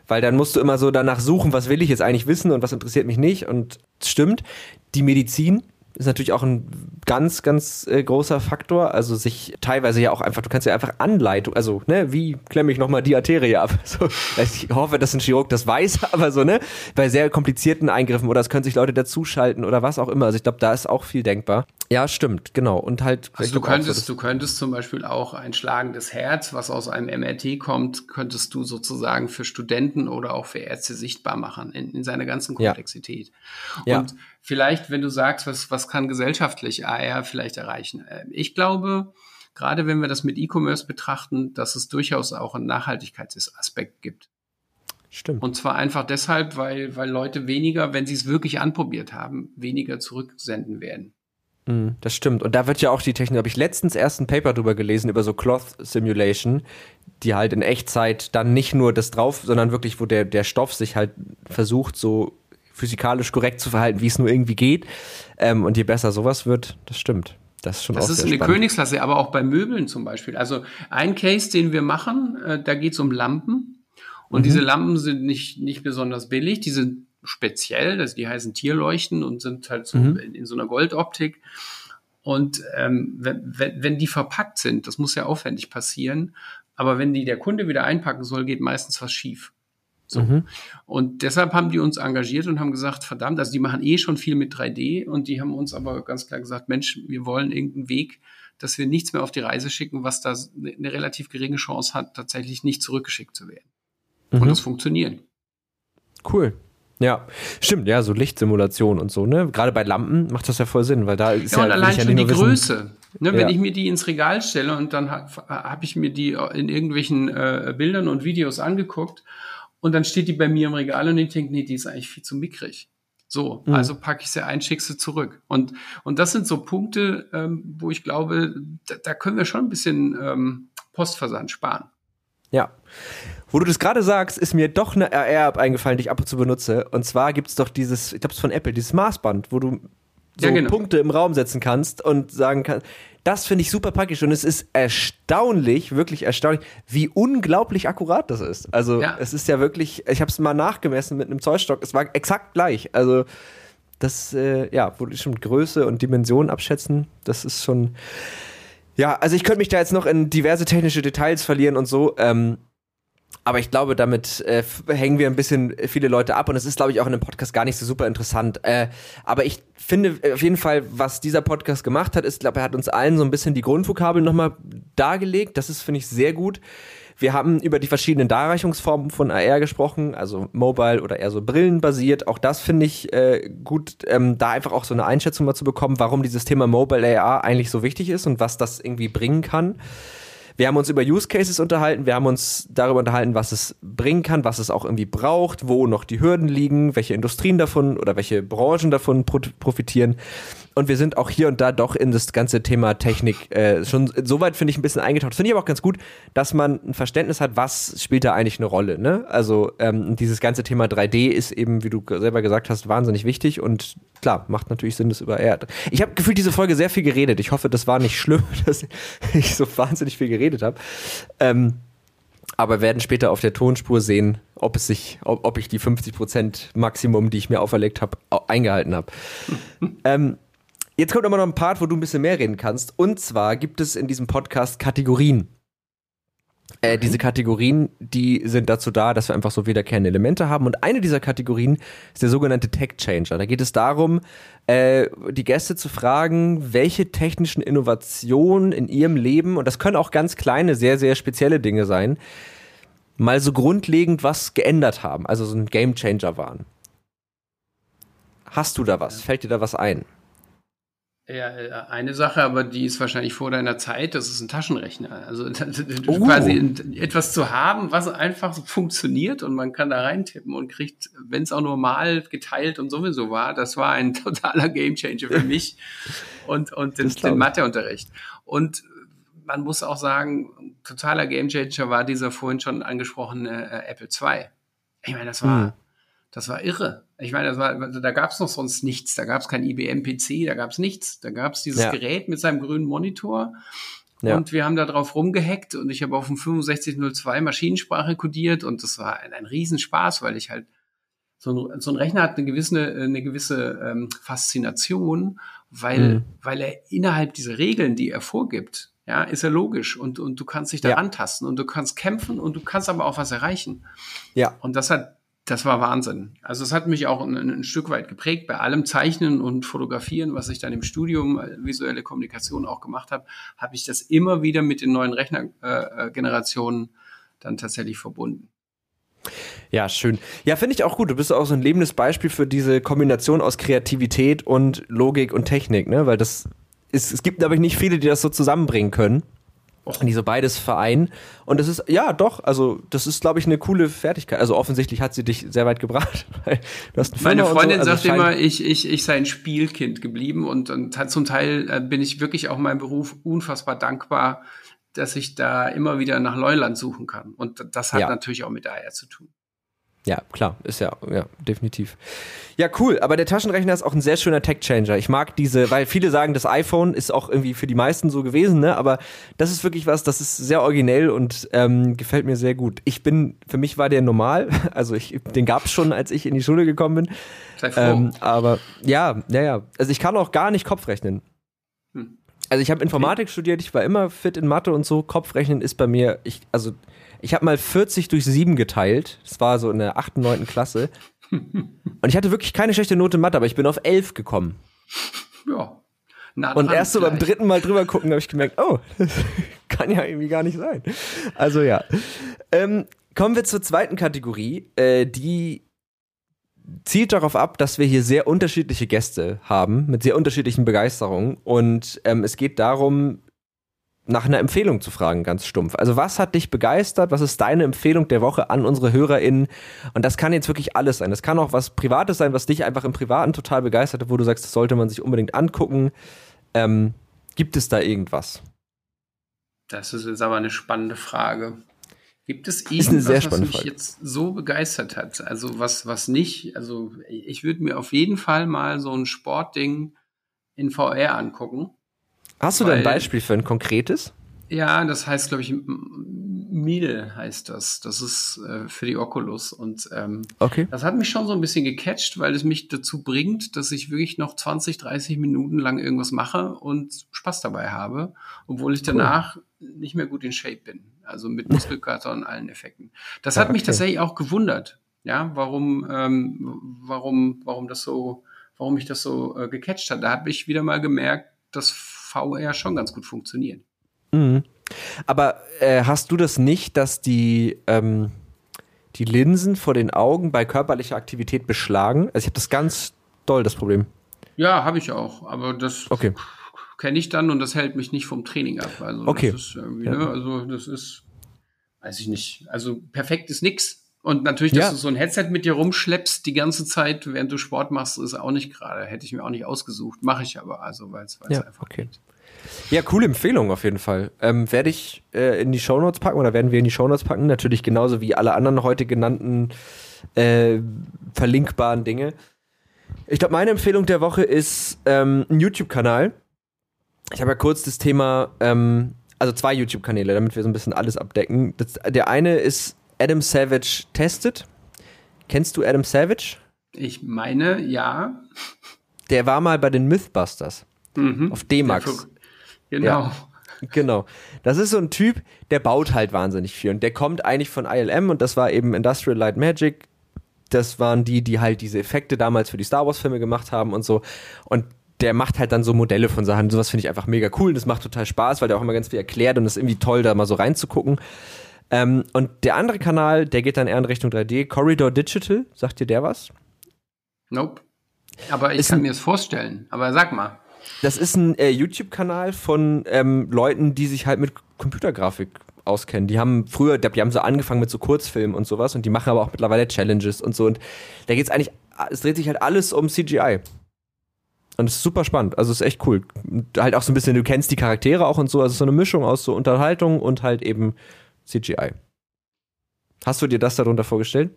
Weil dann musst du immer so danach suchen, was will ich jetzt eigentlich wissen und was interessiert mich nicht. Und es stimmt, die Medizin ist natürlich auch ein ganz, ganz äh, großer Faktor. Also sich teilweise ja auch einfach, du kannst ja einfach Anleitung, also, ne, wie klemme ich nochmal die Arterie ab? So, ich hoffe, dass ein Chirurg das weiß, aber so, ne, bei sehr komplizierten Eingriffen oder es können sich Leute dazuschalten oder was auch immer. Also ich glaube, da ist auch viel denkbar. Ja, stimmt, genau. Und halt. Also du könntest, so, du könntest zum Beispiel auch ein schlagendes Herz, was aus einem MRT kommt, könntest du sozusagen für Studenten oder auch für Ärzte sichtbar machen in, in seiner ganzen Komplexität. Ja. Und ja vielleicht, wenn du sagst, was, was kann gesellschaftlich AR vielleicht erreichen? Ähm, ich glaube, gerade wenn wir das mit E-Commerce betrachten, dass es durchaus auch einen Nachhaltigkeitsaspekt gibt. Stimmt. Und zwar einfach deshalb, weil, weil Leute weniger, wenn sie es wirklich anprobiert haben, weniger zurücksenden werden. Mhm, das stimmt. Und da wird ja auch die Technik, habe ich letztens erst ein Paper drüber gelesen, über so Cloth Simulation, die halt in Echtzeit dann nicht nur das drauf, sondern wirklich, wo der, der Stoff sich halt versucht, so physikalisch korrekt zu verhalten, wie es nur irgendwie geht. Ähm, und je besser sowas wird, das stimmt. Das ist schon Das ist eine spannend. Königsklasse, aber auch bei Möbeln zum Beispiel. Also ein Case, den wir machen, äh, da geht es um Lampen. Und mhm. diese Lampen sind nicht, nicht besonders billig, die sind speziell, also die heißen Tierleuchten und sind halt so mhm. in, in, so einer Goldoptik. Und ähm, wenn, wenn, wenn die verpackt sind, das muss ja aufwendig passieren, aber wenn die der Kunde wieder einpacken soll, geht meistens was schief. So. Mhm. Und deshalb haben die uns engagiert und haben gesagt, verdammt, also die machen eh schon viel mit 3D und die haben uns aber ganz klar gesagt, Mensch, wir wollen irgendeinen Weg, dass wir nichts mehr auf die Reise schicken, was da eine relativ geringe Chance hat, tatsächlich nicht zurückgeschickt zu werden. Mhm. Und das funktioniert. Cool. Ja, stimmt, ja, so Lichtsimulation und so, ne? Gerade bei Lampen macht das ja voll Sinn, weil da ist ja. Ja, und allein schon die Größe. Ne, wenn ja. ich mir die ins Regal stelle und dann habe hab ich mir die in irgendwelchen äh, Bildern und Videos angeguckt und dann steht die bei mir im Regal und ich denke, nee, die ist eigentlich viel zu mickrig. So, mhm. also packe ich sie ein, schicke sie zurück. Und, und das sind so Punkte, ähm, wo ich glaube, da, da, können wir schon ein bisschen ähm, Postversand sparen. Ja. Wo du das gerade sagst, ist mir doch eine RR-App eingefallen, die ich ab und zu benutze. Und zwar gibt es doch dieses, ich glaube, es von Apple, dieses Maßband, wo du so ja, genau. Punkte im Raum setzen kannst und sagen kannst, das finde ich super praktisch und es ist erstaunlich, wirklich erstaunlich, wie unglaublich akkurat das ist. Also ja. es ist ja wirklich, ich habe es mal nachgemessen mit einem Zollstock, es war exakt gleich. Also das, äh, ja, wo schon Größe und Dimension abschätzen, das ist schon, ja, also ich könnte mich da jetzt noch in diverse technische Details verlieren und so. Ähm, aber ich glaube, damit äh, hängen wir ein bisschen viele Leute ab und es ist, glaube ich, auch in dem Podcast gar nicht so super interessant. Äh, aber ich finde auf jeden Fall, was dieser Podcast gemacht hat, ist, glaube er hat uns allen so ein bisschen die Grundvokabeln nochmal dargelegt. Das ist, finde ich, sehr gut. Wir haben über die verschiedenen Darreichungsformen von AR gesprochen, also mobile oder eher so brillenbasiert. Auch das finde ich äh, gut, ähm, da einfach auch so eine Einschätzung mal zu bekommen, warum dieses Thema Mobile AR eigentlich so wichtig ist und was das irgendwie bringen kann. Wir haben uns über Use Cases unterhalten, wir haben uns darüber unterhalten, was es bringen kann, was es auch irgendwie braucht, wo noch die Hürden liegen, welche Industrien davon oder welche Branchen davon profitieren. Und wir sind auch hier und da doch in das ganze Thema Technik äh, schon soweit, finde ich, ein bisschen eingetaucht. Finde ich aber auch ganz gut, dass man ein Verständnis hat, was spielt da eigentlich eine Rolle. Ne? Also ähm, dieses ganze Thema 3D ist eben, wie du selber gesagt hast, wahnsinnig wichtig und klar, macht natürlich Sinn, das über Erd. Ich habe gefühlt diese Folge sehr viel geredet. Ich hoffe, das war nicht schlimm, dass ich so wahnsinnig viel geredet habe. Ähm, aber werden später auf der Tonspur sehen, ob es sich, ob, ob ich die 50% Maximum, die ich mir auferlegt habe, eingehalten habe. ähm, Jetzt kommt aber noch ein Part, wo du ein bisschen mehr reden kannst. Und zwar gibt es in diesem Podcast Kategorien. Äh. Diese Kategorien, die sind dazu da, dass wir einfach so wiederkehrende Elemente haben. Und eine dieser Kategorien ist der sogenannte Tech Changer. Da geht es darum, äh, die Gäste zu fragen, welche technischen Innovationen in ihrem Leben, und das können auch ganz kleine, sehr, sehr spezielle Dinge sein, mal so grundlegend was geändert haben, also so ein Game Changer waren. Hast du da was? Fällt dir da was ein? Ja, äh, eine Sache, aber die ist wahrscheinlich vor deiner Zeit, das ist ein Taschenrechner. Also oh. quasi etwas zu haben, was einfach so funktioniert und man kann da reintippen und kriegt, wenn es auch normal geteilt und sowieso war, das war ein totaler Gamechanger für mich und, und den, den Matheunterricht. Und man muss auch sagen, totaler Gamechanger war dieser vorhin schon angesprochene äh, Apple II. Ich meine, das war, hm. Das war irre. Ich meine, das war, da gab es noch sonst nichts. Da gab es kein IBM-PC, da gab es nichts. Da gab es dieses ja. Gerät mit seinem grünen Monitor. Ja. Und wir haben da drauf rumgehackt und ich habe auf dem 6502 Maschinensprache codiert und das war ein, ein Riesenspaß, weil ich halt so ein, so ein Rechner hat eine gewisse, eine gewisse ähm, Faszination, weil, mhm. weil er innerhalb dieser Regeln, die er vorgibt, ja, ist ja logisch und, und du kannst dich da ja. antasten und du kannst kämpfen und du kannst aber auch was erreichen. Ja. Und das hat das war Wahnsinn. Also es hat mich auch ein, ein, Stück weit geprägt. Bei allem Zeichnen und Fotografieren, was ich dann im Studium äh, visuelle Kommunikation auch gemacht habe, habe ich das immer wieder mit den neuen Rechnergenerationen äh, dann tatsächlich verbunden. Ja, schön. Ja, finde ich auch gut. Du bist auch so ein lebendes Beispiel für diese Kombination aus Kreativität und Logik und Technik, ne? Weil das ist, es gibt, glaube ich, nicht viele, die das so zusammenbringen können. Die so beides vereinen. Und das ist, ja, doch, also das ist, glaube ich, eine coole Fertigkeit. Also offensichtlich hat sie dich sehr weit gebracht. Meine Freundin so, also sagt immer, ich, ich, ich sei ein Spielkind geblieben und, und zum Teil äh, bin ich wirklich auch meinem Beruf unfassbar dankbar, dass ich da immer wieder nach Neuland suchen kann. Und das hat ja. natürlich auch mit AR zu tun. Ja, klar, ist ja, ja, definitiv. Ja, cool, aber der Taschenrechner ist auch ein sehr schöner Tech-Changer. Ich mag diese, weil viele sagen, das iPhone ist auch irgendwie für die meisten so gewesen, ne? Aber das ist wirklich was, das ist sehr originell und ähm, gefällt mir sehr gut. Ich bin, für mich war der normal, also ich, den gab's schon, als ich in die Schule gekommen bin. Sei froh. Ähm, aber ja, ja, ja. Also ich kann auch gar nicht Kopfrechnen. Hm. Also ich habe Informatik okay. studiert, ich war immer fit in Mathe und so. Kopfrechnen ist bei mir, ich, also ich habe mal 40 durch 7 geteilt. Das war so in der 8., 9. Klasse. Und ich hatte wirklich keine schlechte Note in Mathe, aber ich bin auf 11 gekommen. Ja. Nah und erst so beim dritten Mal drüber gucken, habe ich gemerkt, oh, kann ja irgendwie gar nicht sein. Also ja. Ähm, kommen wir zur zweiten Kategorie, äh, die zielt darauf ab, dass wir hier sehr unterschiedliche Gäste haben, mit sehr unterschiedlichen Begeisterungen. Und ähm, es geht darum, nach einer Empfehlung zu fragen, ganz stumpf. Also was hat dich begeistert? Was ist deine Empfehlung der Woche an unsere HörerInnen? Und das kann jetzt wirklich alles sein. Das kann auch was Privates sein, was dich einfach im Privaten total begeistert hat, wo du sagst, das sollte man sich unbedingt angucken. Ähm, gibt es da irgendwas? Das ist jetzt aber eine spannende Frage. Gibt es irgendwas, was mich Frage. jetzt so begeistert hat? Also was, was nicht? Also ich würde mir auf jeden Fall mal so ein Sportding in VR angucken Hast du da ein Beispiel für ein konkretes? Ja, das heißt, glaube ich, Mil heißt das. Das ist äh, für die Oculus. Und ähm, okay. das hat mich schon so ein bisschen gecatcht, weil es mich dazu bringt, dass ich wirklich noch 20, 30 Minuten lang irgendwas mache und Spaß dabei habe, obwohl ich danach cool. nicht mehr gut in Shape bin. Also mit Muskelkater und allen Effekten. Das hat ja, okay. mich tatsächlich auch gewundert, ja, warum, ähm, warum, warum das so, warum mich das so äh, gecatcht hat. Da habe ich wieder mal gemerkt, dass VR schon ganz gut funktioniert. Mhm. Aber äh, hast du das nicht, dass die, ähm, die Linsen vor den Augen bei körperlicher Aktivität beschlagen? Also ich habe das ganz doll, das Problem. Ja, habe ich auch. Aber das okay. kenne ich dann und das hält mich nicht vom Training ab. Also okay. das ist irgendwie, ja. ne? Also das ist, weiß ich nicht. Also perfekt ist nix. Und natürlich, dass ja. du so ein Headset mit dir rumschleppst die ganze Zeit, während du Sport machst, ist auch nicht gerade. Hätte ich mir auch nicht ausgesucht. Mache ich aber, also weil es ja, einfach okay. geht. Ja, coole Empfehlung auf jeden Fall. Ähm, werde ich äh, in die Shownotes packen oder werden wir in die Shownotes packen? Natürlich genauso wie alle anderen heute genannten äh, verlinkbaren Dinge. Ich glaube, meine Empfehlung der Woche ist ähm, ein YouTube-Kanal. Ich habe ja kurz das Thema, ähm, also zwei YouTube-Kanäle, damit wir so ein bisschen alles abdecken. Das, der eine ist Adam Savage testet. Kennst du Adam Savage? Ich meine, ja. Der war mal bei den Mythbusters. Mhm. Auf D-Max. Genau. Ja, genau. Das ist so ein Typ, der baut halt wahnsinnig viel. Und der kommt eigentlich von ILM und das war eben Industrial Light Magic. Das waren die, die halt diese Effekte damals für die Star Wars-Filme gemacht haben und so. Und der macht halt dann so Modelle von Sachen. Sowas finde ich einfach mega cool. Das macht total Spaß, weil der auch immer ganz viel erklärt und es ist irgendwie toll, da mal so reinzugucken. Ähm, und der andere Kanal, der geht dann eher in Richtung 3D. Corridor Digital, sagt dir der was? Nope. Aber ich ist kann mir das vorstellen. Aber sag mal. Das ist ein äh, YouTube-Kanal von ähm, Leuten, die sich halt mit Computergrafik auskennen. Die haben früher, die haben so angefangen mit so Kurzfilmen und sowas und die machen aber auch mittlerweile Challenges und so. Und da geht es eigentlich, es dreht sich halt alles um CGI. Und es ist super spannend. Also es ist echt cool. Halt auch so ein bisschen, du kennst die Charaktere auch und so. Also so eine Mischung aus so Unterhaltung und halt eben CGI. Hast du dir das darunter vorgestellt?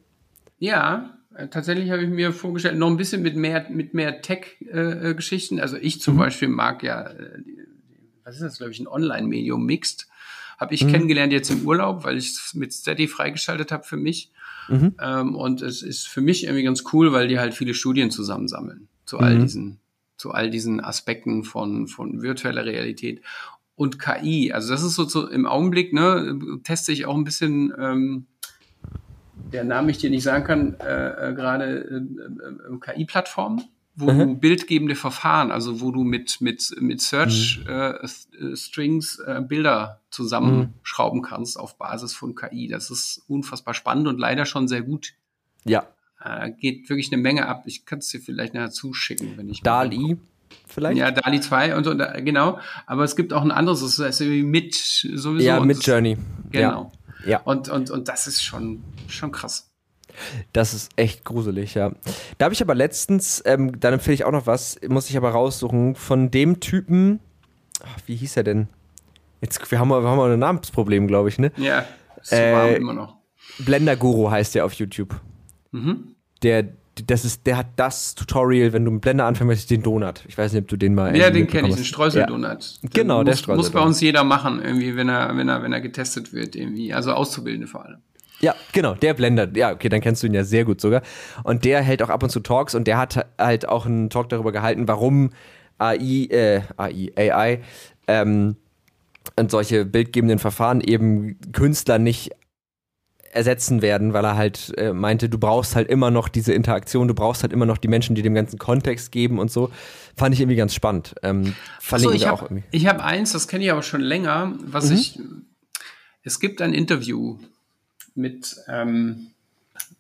Ja, äh, tatsächlich habe ich mir vorgestellt, noch ein bisschen mit mehr, mit mehr Tech-Geschichten. Äh, also ich zum mhm. Beispiel mag ja, äh, was ist das, glaube ich, ein Online-Medium Mixed. Habe ich mhm. kennengelernt jetzt im Urlaub, weil ich es mit Steady freigeschaltet habe für mich. Mhm. Ähm, und es ist für mich irgendwie ganz cool, weil die halt viele Studien zusammensammeln zu all mhm. diesen, zu all diesen Aspekten von, von virtueller Realität und KI. Also das ist so, so im Augenblick, ne, teste ich auch ein bisschen ähm, der Name ich dir nicht sagen kann, äh, äh, gerade äh, äh, KI-Plattformen, wo mhm. du bildgebende Verfahren, also wo du mit, mit, mit Search mhm. Äh, äh, Strings Bilder zusammenschrauben mhm. kannst auf Basis von KI. Das ist unfassbar spannend und leider schon sehr gut. Ja. geht wirklich eine Menge ab. Ich kann es dir vielleicht nachher zuschicken, wenn ich. DALI vielleicht? Ja, DALI 2 und, und genau. Aber es gibt auch ein anderes, das ist irgendwie mit sowieso. Ja, mit Journey. Genau. Ja. Ja. Und, und, und das ist schon, schon krass. Das ist echt gruselig, ja. Da habe ich aber letztens, ähm, dann empfehle ich auch noch was, muss ich aber raussuchen, von dem Typen, ach, wie hieß er denn? Jetzt, wir haben, wir haben ein Namensproblem, glaube ich, ne? Ja, so äh, immer noch. Blender Guru heißt der auf YouTube. Mhm. Der, das ist, der hat das Tutorial, wenn du mit Blender anfangen möchtest, den Donut. Ich weiß nicht, ob du den mal. Ja, den kenne ich, den Streuseldonut. Ja. Genau, der Streuseldonut. Muss bei uns jeder machen, irgendwie, wenn er, wenn er, wenn er getestet wird, irgendwie. Also Auszubildende vor allem. Ja, genau, der Blender. Ja, okay, dann kennst du ihn ja sehr gut sogar. Und der hält auch ab und zu Talks und der hat halt auch einen Talk darüber gehalten, warum AI, äh, AI, AI, ähm, und solche bildgebenden Verfahren eben Künstler nicht ersetzen werden, weil er halt äh, meinte, du brauchst halt immer noch diese Interaktion, du brauchst halt immer noch die Menschen, die dem ganzen Kontext geben und so. Fand ich irgendwie ganz spannend. Ähm, so, ich habe hab eins, das kenne ich aber schon länger, was mhm. ich. Es gibt ein Interview mit, ähm,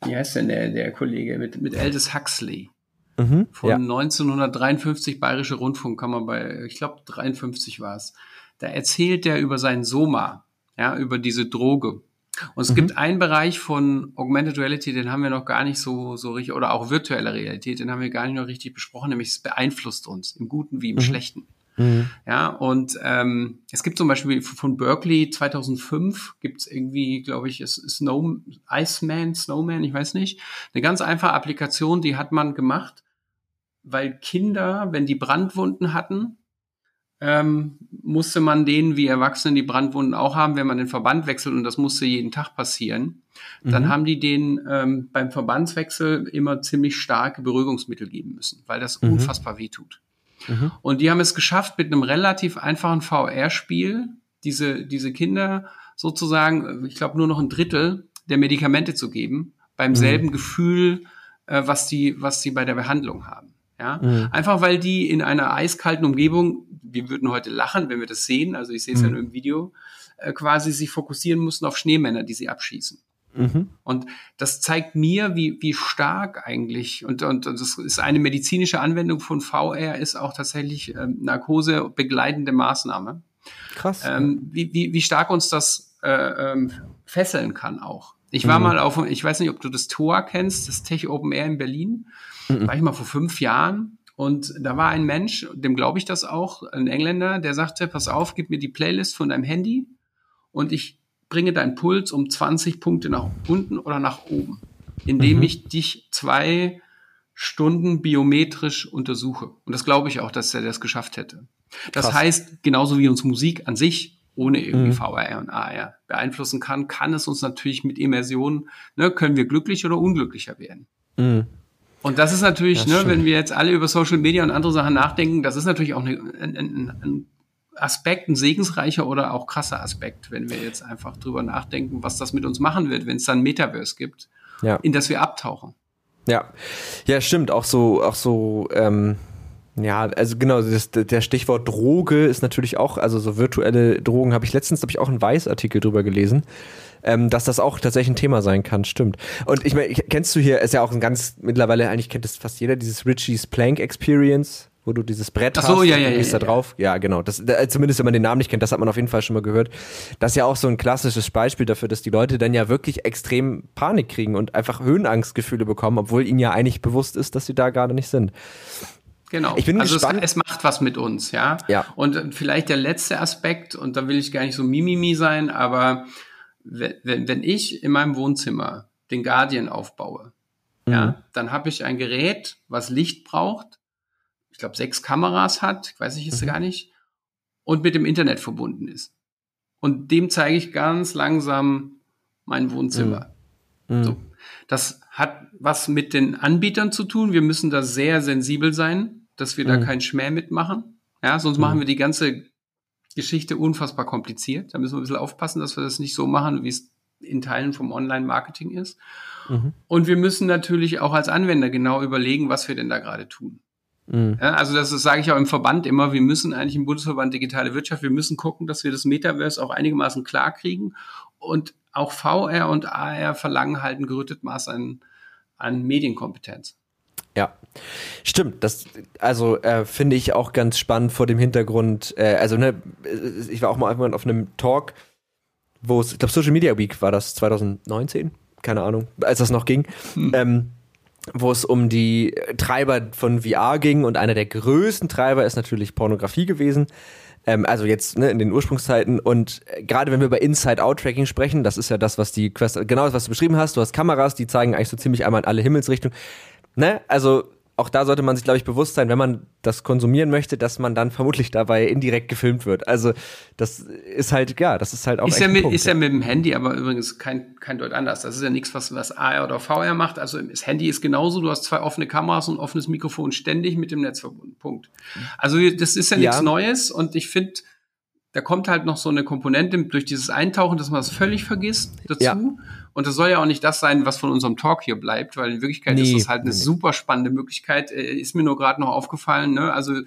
wie heißt denn der, der Kollege, mit, mit Aldous Huxley. Mhm, von ja. 1953 Bayerische Rundfunk kann man bei, ich glaube 53 war es. Da erzählt er über seinen Soma, ja, über diese Droge. Und es mhm. gibt einen Bereich von Augmented Reality, den haben wir noch gar nicht so, so richtig, oder auch virtuelle Realität, den haben wir gar nicht noch richtig besprochen, nämlich es beeinflusst uns, im Guten wie im mhm. Schlechten. Mhm. Ja, und ähm, es gibt zum Beispiel von Berkeley 2005 gibt es irgendwie, glaube ich, Snow, Iceman, Snowman, ich weiß nicht, eine ganz einfache Applikation, die hat man gemacht, weil Kinder, wenn die Brandwunden hatten, ähm, musste man denen wie Erwachsenen die Brandwunden auch haben, wenn man den Verband wechselt und das musste jeden Tag passieren. Mhm. Dann haben die denen ähm, beim Verbandswechsel immer ziemlich starke Beruhigungsmittel geben müssen, weil das mhm. unfassbar weh tut. Mhm. Und die haben es geschafft, mit einem relativ einfachen VR-Spiel diese, diese Kinder sozusagen, ich glaube, nur noch ein Drittel der Medikamente zu geben, beim mhm. selben Gefühl, äh, was die, was sie bei der Behandlung haben. Ja, mhm. einfach weil die in einer eiskalten Umgebung wir würden heute lachen, wenn wir das sehen, also ich sehe es mhm. ja nur im Video, äh, quasi sich fokussieren mussten auf Schneemänner, die sie abschießen. Mhm. Und das zeigt mir, wie, wie stark eigentlich, und, und, und das ist eine medizinische Anwendung von VR, ist auch tatsächlich ähm, Narkose begleitende Maßnahme. Krass. Ähm, wie, wie, wie stark uns das äh, ähm, fesseln kann auch. Ich war mhm. mal auf, ich weiß nicht, ob du das Tor kennst, das Tech Open Air in Berlin. Mhm. War ich mal vor fünf Jahren und da war ein Mensch, dem glaube ich das auch, ein Engländer, der sagte, pass auf, gib mir die Playlist von deinem Handy und ich bringe deinen Puls um 20 Punkte nach unten oder nach oben, indem mhm. ich dich zwei Stunden biometrisch untersuche. Und das glaube ich auch, dass er das geschafft hätte. Das Krass. heißt, genauso wie uns Musik an sich ohne irgendwie mhm. VR und AR beeinflussen kann, kann es uns natürlich mit Immersion, ne, können wir glücklich oder unglücklicher werden. Mhm. Und das ist natürlich, das ne, wenn wir jetzt alle über Social Media und andere Sachen nachdenken, das ist natürlich auch eine, ein, ein, ein Aspekt, ein segensreicher oder auch krasser Aspekt, wenn wir jetzt einfach drüber nachdenken, was das mit uns machen wird, wenn es dann Metaverse gibt, ja. in das wir abtauchen. Ja, ja, stimmt. Auch so, auch so, ähm, ja, also genau, das, der Stichwort Droge ist natürlich auch, also so virtuelle Drogen habe ich letztens, habe ich auch einen Weiß-Artikel drüber gelesen ähm, dass das auch tatsächlich ein Thema sein kann, stimmt. Und ich meine, kennst du hier, ist ja auch ein ganz, mittlerweile eigentlich kennt das fast jeder, dieses Richie's Plank Experience. wo du dieses Brett Ach so, hast, ja, und ja, du gehst ja, da drauf. Ja, genau. Das, da, zumindest wenn man den Namen nicht kennt, das hat man auf jeden Fall schon mal gehört. Das ist ja auch so ein klassisches Beispiel dafür, dass die Leute dann ja wirklich extrem Panik kriegen und einfach Höhenangstgefühle bekommen, obwohl ihnen ja eigentlich bewusst ist, dass sie da gerade nicht sind. Genau. Ich bin also gespannt. Es, es macht was mit uns, ja. Ja. Und vielleicht der letzte Aspekt, und da will ich gar nicht so mimimi sein, aber wenn, wenn ich in meinem Wohnzimmer den Guardian aufbaue, Mhm. ja, dann habe ich ein Gerät, was Licht braucht, ich glaube sechs Kameras hat, ich weiß ich jetzt Mhm. gar nicht, und mit dem Internet verbunden ist. Und dem zeige ich ganz langsam mein Wohnzimmer. Mhm. So. Das hat was mit den Anbietern zu tun. Wir müssen da sehr sensibel sein, dass wir da Mhm. keinen Schmäh mitmachen. Ja, sonst machen wir die ganze Geschichte unfassbar kompliziert. Da müssen wir ein bisschen aufpassen, dass wir das nicht so machen, wie es in Teilen vom Online-Marketing ist. Mhm. Und wir müssen natürlich auch als Anwender genau überlegen, was wir denn da gerade tun. Mhm. Ja, also das, das sage ich auch im Verband immer, wir müssen eigentlich im Bundesverband Digitale Wirtschaft, wir müssen gucken, dass wir das Metaverse auch einigermaßen klar kriegen. Und auch VR und AR verlangen halt ein gerüttet Maß an, an Medienkompetenz. Stimmt. Das also äh, finde ich auch ganz spannend vor dem Hintergrund. Äh, also ne, äh, ich war auch mal auf einem Talk, wo es, ich glaube Social Media Week war das 2019, keine Ahnung, als das noch ging, ähm, wo es um die Treiber von VR ging und einer der größten Treiber ist natürlich Pornografie gewesen. Ähm, also jetzt ne, in den Ursprungszeiten und äh, gerade wenn wir über Inside-Out-Tracking sprechen, das ist ja das, was die Quest, genau das, was du beschrieben hast. Du hast Kameras, die zeigen eigentlich so ziemlich einmal in alle Himmelsrichtungen. Ne? Also auch da sollte man sich, glaube ich, bewusst sein, wenn man das konsumieren möchte, dass man dann vermutlich dabei indirekt gefilmt wird. Also das ist halt, ja, das ist halt auch Ist ja, ein mit, Punkt, ist ja mit dem Handy, aber übrigens kein, kein Deut anders. Das ist ja nichts, was, was AR oder VR macht. Also das Handy ist genauso, du hast zwei offene Kameras und ein offenes Mikrofon ständig mit dem Netz verbunden. Punkt. Also das ist ja nichts Ja. Neues und ich finde, da kommt halt noch so eine Komponente durch dieses Eintauchen, dass man das völlig vergisst dazu. Ja. Und das soll ja auch nicht das sein, was von unserem Talk hier bleibt, weil in Wirklichkeit Nee, ist das halt eine nee, super spannende Möglichkeit. Äh, Ist mir nur gerade noch aufgefallen, ne? Also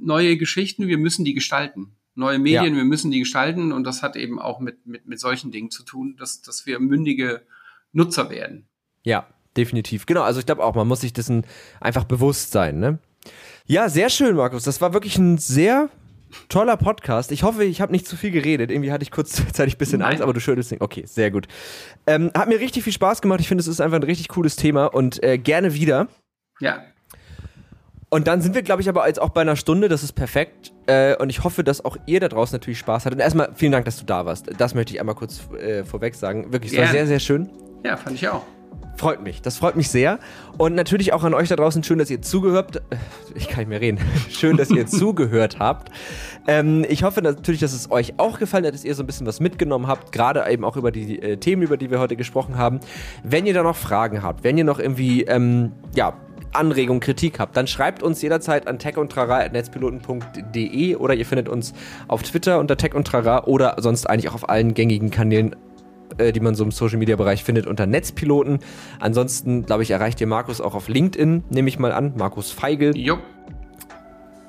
neue Geschichten, wir müssen die gestalten. Neue Medien, Ja. wir müssen die gestalten und das hat eben auch mit, mit, mit solchen Dingen zu tun, dass, dass wir mündige Nutzer werden. Ja, definitiv. Genau, also ich glaube auch, man muss sich dessen einfach bewusst sein, ne? Ja, sehr schön, Markus. Das war wirklich ein sehr toller Podcast. Ich hoffe, ich habe nicht zu viel geredet. Irgendwie hatte ich kurzzeitig ein bisschen Nein. Angst, aber du schüttelst nicht. Okay, sehr gut. Ähm, hat mir richtig viel Spaß gemacht. Ich finde, es ist einfach ein richtig cooles Thema und äh, gerne wieder. Ja, Und dann sind wir, glaube ich, aber jetzt auch bei einer Stunde. Das ist perfekt. Äh, und ich hoffe, dass auch ihr da draußen natürlich Spaß hattet. Und erstmal vielen Dank, dass du da warst. Das möchte ich einmal kurz äh, vorweg sagen. Wirklich, es war sehr, sehr schön. ja, fand ich auch. Freut mich, das freut mich sehr. Und natürlich auch an euch da draußen, schön, dass ihr zugehört Ich kann nicht mehr reden. Schön, dass ihr zugehört habt. Ähm, ich hoffe natürlich, dass es euch auch gefallen hat, dass ihr so ein bisschen was mitgenommen habt, gerade eben auch über die äh, Themen, über die wir heute gesprochen haben. Wenn ihr da noch Fragen habt, wenn ihr noch irgendwie, ähm, ja, Anregungen, Kritik habt, dann schreibt uns jederzeit an techundtrara.netzpiloten.de oder ihr findet uns auf Twitter unter tech und trara oder sonst eigentlich auch auf allen gängigen Kanälen äh, die man so im Social Media Bereich findet, unter Netzpiloten. Ansonsten, glaube ich, erreicht ihr Markus auch auf LinkedIn, nehme ich mal an. Markus Feigl. Jo,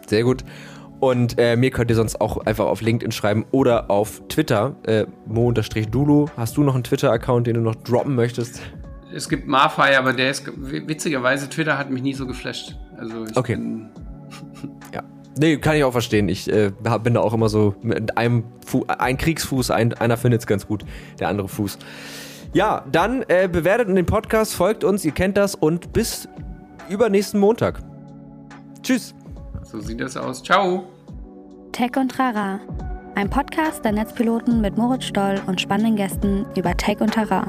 Sehr gut. Und äh, mir könnt ihr sonst auch einfach auf LinkedIn schreiben oder auf Twitter, äh, mo-dulu. Hast du noch einen Twitter-Account, den du noch droppen möchtest? es gibt Marfire, aber der ist witzigerweise, Twitter hat mich nie so geflasht. Also ich Okay. bin, Ja. Nee, kann ich auch verstehen. Ich äh, bin da auch immer so mit einem Fu ein Kriegsfuß, ein, einer findet es ganz gut, der andere Fuß. Ja, dann äh, bewertet den Podcast, folgt uns, ihr kennt das und bis übernächsten Montag. Tschüss. so sieht das aus. Ciao. Tech und Trara. Ein Podcast der Netzpiloten mit Moritz Stoll und spannenden Gästen über Tech und Trara.